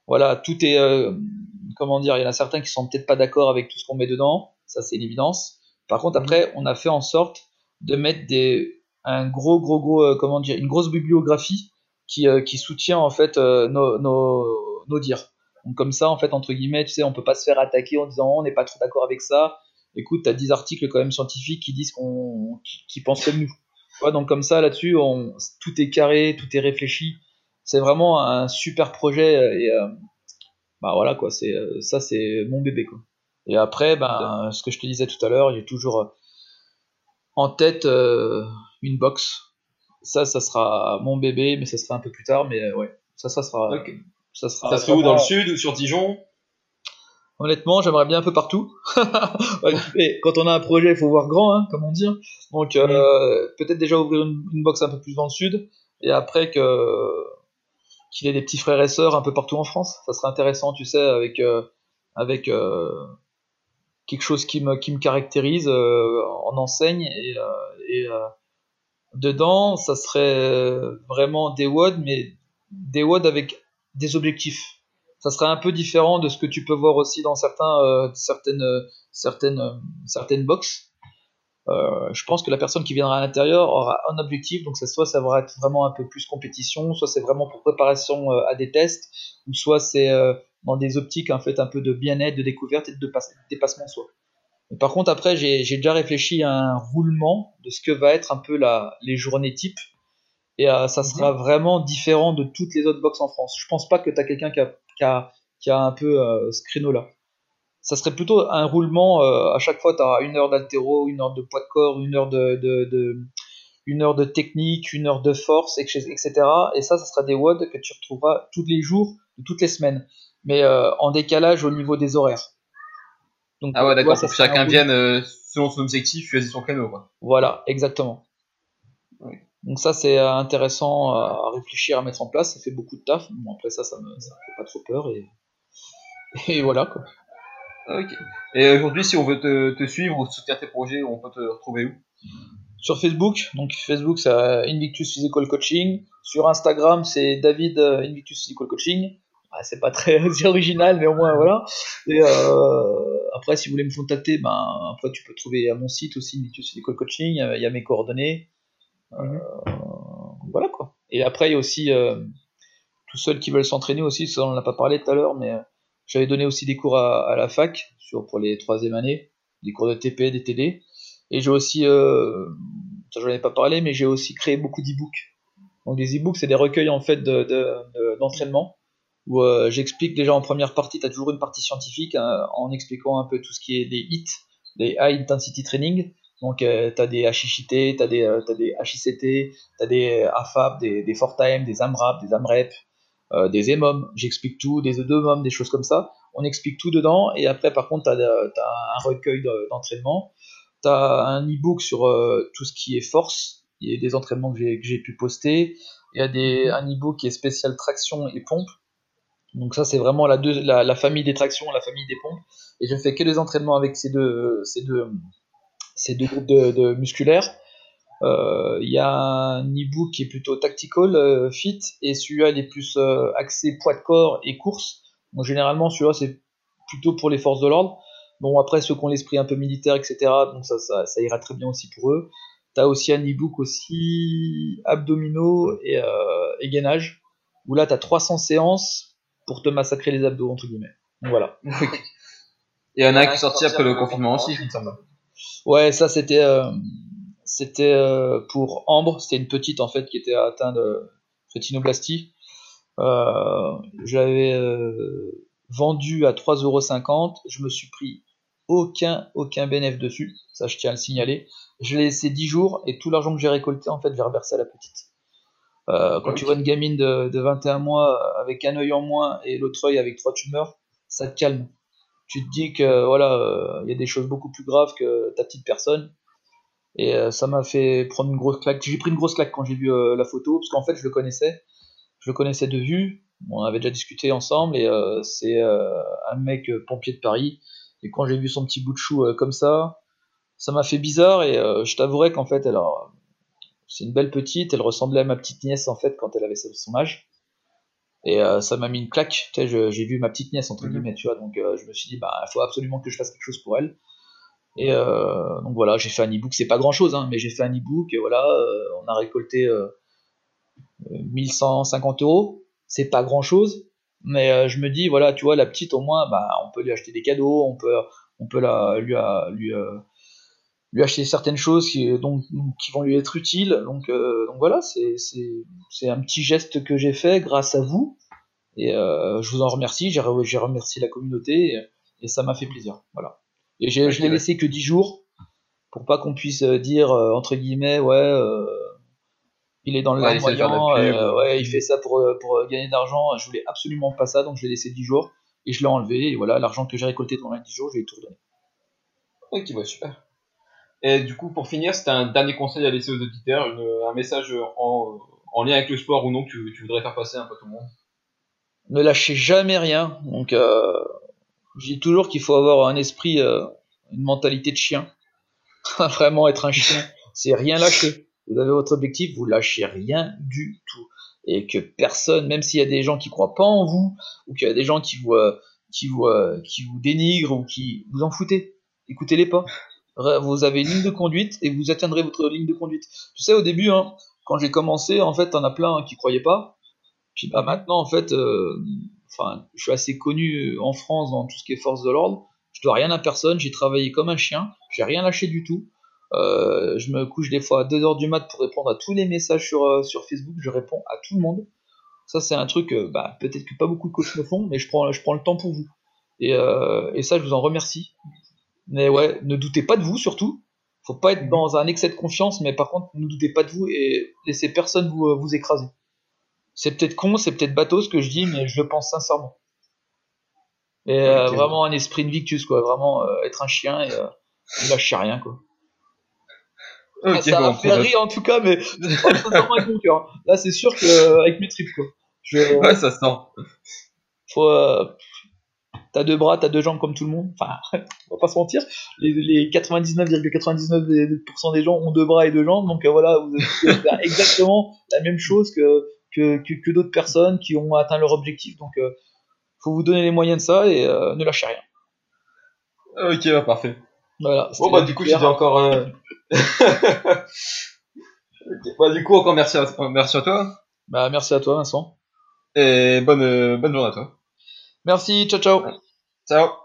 voilà, tout est comment dire, il y en a certains qui sont peut-être pas d'accord avec tout ce qu'on met dedans, ça c'est l'évidence. Par contre, après, on a fait en sorte de mettre des un gros gros gros comment dire, une grosse bibliographie qui, qui soutient en fait nos, nos, nos dires. Donc comme ça, en fait, entre guillemets, tu sais, on peut pas se faire attaquer en disant on n'est pas trop d'accord avec ça. Écoute, tu as 10 articles quand même scientifiques qui disent qu'on qui, pensent comme nous. donc comme ça, là-dessus, on, tout est carré, tout est réfléchi. C'est vraiment un super projet et euh, bah voilà quoi, c'est euh, ça c'est mon bébé quoi. Et après, ben ce que je te disais tout à l'heure, j'ai toujours euh, en tête une box. Ça, ça sera mon bébé, mais ça sera un peu plus tard. Mais ouais, ça, ça sera. Ça, sera ça où Dans le sud ou sur Dijon? Honnêtement, j'aimerais bien un peu partout. Et quand on a un projet, il faut voir grand, hein, comme on dit. Donc euh, peut-être déjà ouvrir une, box un peu plus dans le sud, et après que qu'il ait des petits frères et sœurs un peu partout en France. Ça serait intéressant, tu sais, avec euh, avec euh, quelque chose qui me qui me caractérise en enseigne et, et dedans, ça serait vraiment des WOD, mais des WOD avec des objectifs. Ça serait un peu différent de ce que tu peux voir aussi dans certains, euh, certaines, certaines, certaines box. Euh, je pense que la personne qui viendra à l'intérieur aura un objectif, donc ça, soit ça va être vraiment un peu plus compétition, soit c'est vraiment pour préparation euh, à des tests, ou soit c'est dans des optiques en fait un peu de bien-être, de découverte et de dépassement de soi. par contre après j'ai déjà réfléchi à un roulement de ce que va être un peu la, les journées type et euh, ça sera mhm. vraiment différent de toutes les autres box en France. Je pense pas que tu as quelqu'un qui a, qui, a, qui a, un peu euh, ce créneau-là. Ça serait plutôt un roulement, euh, à chaque fois tu auras une heure d'altéro, une heure de poids de corps, une heure de, de, de, une heure de technique, une heure de force, etc. Et ça, ça sera des WOD que tu retrouveras tous les jours, toutes les semaines, mais euh, en décalage au niveau des horaires. Donc, ah ouais, d'accord, pour chacun vienne euh, selon son objectif, choisir son créneau. Quoi. Voilà, exactement. Donc ça, c'est intéressant à réfléchir, à mettre en place. Ça fait beaucoup de taf. Bon, après ça, ça me, ça fait pas trop peur. Et, et voilà, quoi. Ok. Et aujourd'hui, si on veut te, te, suivre ou soutenir tes projets, on peut te retrouver où? Sur Facebook, donc Facebook c'est Invictus Physical Coaching. Sur Instagram, c'est David euh, Invictus Physical Coaching. Ah, c'est pas très original, mais au moins voilà. Et euh, après, si vous voulez me contacter, ben après tu peux trouver à mon site aussi Invictus Physical Coaching. Il y a mes coordonnées. Euh, voilà quoi. Et après, il y a aussi euh, tous ceux qui veulent s'entraîner aussi. Ça, on n'en a pas parlé tout à l'heure, mais j'avais donné aussi des cours à, la fac pour les troisième années, des cours de TP, des TD. Et j'ai aussi, euh, ça j'en ai pas parlé, mais j'ai aussi créé beaucoup d'e-books. Donc des e-books, c'est des recueils en fait d'entraînement de, où euh, j'explique déjà en première partie, tu as toujours une partie scientifique hein, en expliquant un peu tout ce qui est des HIT, des High Intensity Training. Donc euh, tu as des HICT, tu as des, as des HICT, tu as des AFAB, des, des 4Time, des AMRAP, des AMREP, euh, des EMOM, j'explique tout, des EDOMOM, des choses comme ça. On explique tout dedans et après par contre tu as, un recueil d'entraînement, tu as un e-book sur euh, tout ce qui est force, il y a des entraînements que j'ai pu poster, il y a des, un e-book qui est spécial traction et pompe. Donc ça c'est vraiment la, la, famille des tractions, la famille des pompes. Et je ne fais que des entraînements avec ces deux, ces deux, ces deux groupes de, de musculaires. Euh, il y a un e-book qui est plutôt tactical, euh, fit, et celui-là il est plus euh, axé poids de corps et course. Donc généralement celui-là c'est plutôt pour les forces de l'ordre. Bon après ceux qui ont l'esprit un peu militaire, etc. Donc ça, ça, ça ira très bien aussi pour eux. T'as aussi un e-book aussi abdominaux et, et gainage, où là t'as 300 séances pour te massacrer les abdos entre guillemets. Donc voilà. et il y en a qui sorti après le confinement aussi, il me semble. Ouais, ça c'était c'était euh, pour Ambre, c'était une petite en fait qui était atteinte de rétinoblastie. Euh, J'avais euh, vendu à 3,50€, je me suis pris aucun aucun bénéfice dessus, ça je tiens à le signaler. Je l'ai laissé 10 jours et tout l'argent que j'ai récolté en fait j'ai reversé à la petite. Euh, quand tu vois une gamine de, de, 21 mois avec un œil en moins et l'autre œil avec trois tumeurs, ça te calme. Tu te dis que voilà, il y a des choses beaucoup plus graves que ta petite personne et euh, ça m'a fait prendre une grosse claque. J'ai pris une grosse claque quand j'ai vu euh, la photo, parce qu'en fait, je le connaissais. Je le connaissais de vue. On avait déjà discuté ensemble, et euh, c'est un mec pompier de Paris. Et quand j'ai vu son petit bout de chou comme ça, ça m'a fait bizarre, et je t'avouerai qu'en fait, alors, c'est une belle petite, elle ressemblait à ma petite nièce, en fait, quand elle avait son âge. Et ça m'a mis une claque. J'ai vu ma petite nièce, entre mhm. guillemets, tu vois, donc je me suis dit, bah, il faut absolument que je fasse quelque chose pour elle. Et euh, donc voilà, j'ai fait un e-book, c'est pas grand chose, hein, mais j'ai fait un e-book, et voilà, euh, on a récolté 1150 euh, euros, c'est pas grand chose, mais je me dis, voilà, tu vois, la petite au moins, bah, on peut lui acheter des cadeaux, on peut, on peut la, lui, lui, lui acheter certaines choses qui, donc, qui vont lui être utiles, donc, donc voilà, c'est un petit geste que j'ai fait grâce à vous, et je vous en remercie, j'ai remercié la communauté, et, et ça m'a fait plaisir, voilà. Et je l'ai laissé que 10 jours pour pas qu'on puisse euh, dire euh, entre guillemets ouais euh, il est dans le ouais, moyen, ouais, il fait ça pour, pour gagner d'argent. Je voulais absolument pas ça, donc je l'ai laissé 10 jours et je l'ai enlevé. Et voilà, l'argent que j'ai récolté pendant les 10 jours, je vais tout redonner. Ok, bah super. Et du coup, pour finir, c'était un dernier conseil à laisser aux auditeurs, un message en, en, lien avec le sport ou non que tu, voudrais faire passer un peu tout le monde Ne lâchez jamais rien. Donc, euh, je dis toujours qu'il faut avoir un esprit, euh, une mentalité de chien. Vraiment être un chien, c'est rien lâcher. Vous avez votre objectif, vous lâchez rien du tout. Et que personne, même s'il y a des gens qui croient pas en vous, ou qu'il y a des gens qui vous, euh, qui vous, qui vous dénigrent ou qui vous en foutez, écoutez-les pas. Vous avez une ligne de conduite et vous atteindrez votre ligne de conduite. Tu sais, au début, hein, quand j'ai commencé, en fait, t'en as plein qui croyaient pas. Puis bah maintenant, en fait, enfin, je suis assez connu en France dans tout ce qui est force de l'ordre. Je dois rien à personne, j'ai travaillé comme un chien, j'ai rien lâché du tout. Euh, je me couche des fois à 2h du mat pour répondre à tous les messages sur, euh, sur Facebook, je réponds à tout le monde. Ça, c'est un truc, euh, bah, peut-être que pas beaucoup de coachs le font, mais je prends, je prends le temps pour vous. Et, et, ça, je vous en remercie. Mais ouais, ne doutez pas de vous surtout. Faut pas être dans un excès de confiance, mais par contre, ne doutez pas de vous et laissez personne vous, vous écraser. C'est peut-être con, c'est peut-être bateau ce que je dis, mais je le pense sincèrement. Et euh, vraiment un esprit de victus, quoi. Vraiment euh, être un chien et euh, ne lâcher rien, quoi. Ok, ça bon, fait rire en tout cas, mais avec mon cœur. Là, c'est sûr que euh, avec mes tripes, quoi. Je, Ouais, ça se sent. faut, euh, t'as deux bras, t'as deux jambes comme tout le monde. Enfin, on va pas se mentir. Les, les 99,99% des gens ont deux bras et deux jambes, donc euh, voilà, vous allez faire exactement la même chose que, que, que, que d'autres personnes qui ont atteint leur objectif. Donc, euh, faut vous donner les moyens de ça et euh, ne lâchez rien. Ok, bah, parfait. Voilà. Bon, bah, du coup, dis encore. euh, Bah, du coup, encore merci à, merci à toi. Bah, merci à toi, Vincent. Et bonne, bonne journée à toi. Merci, ciao, ciao. Ciao.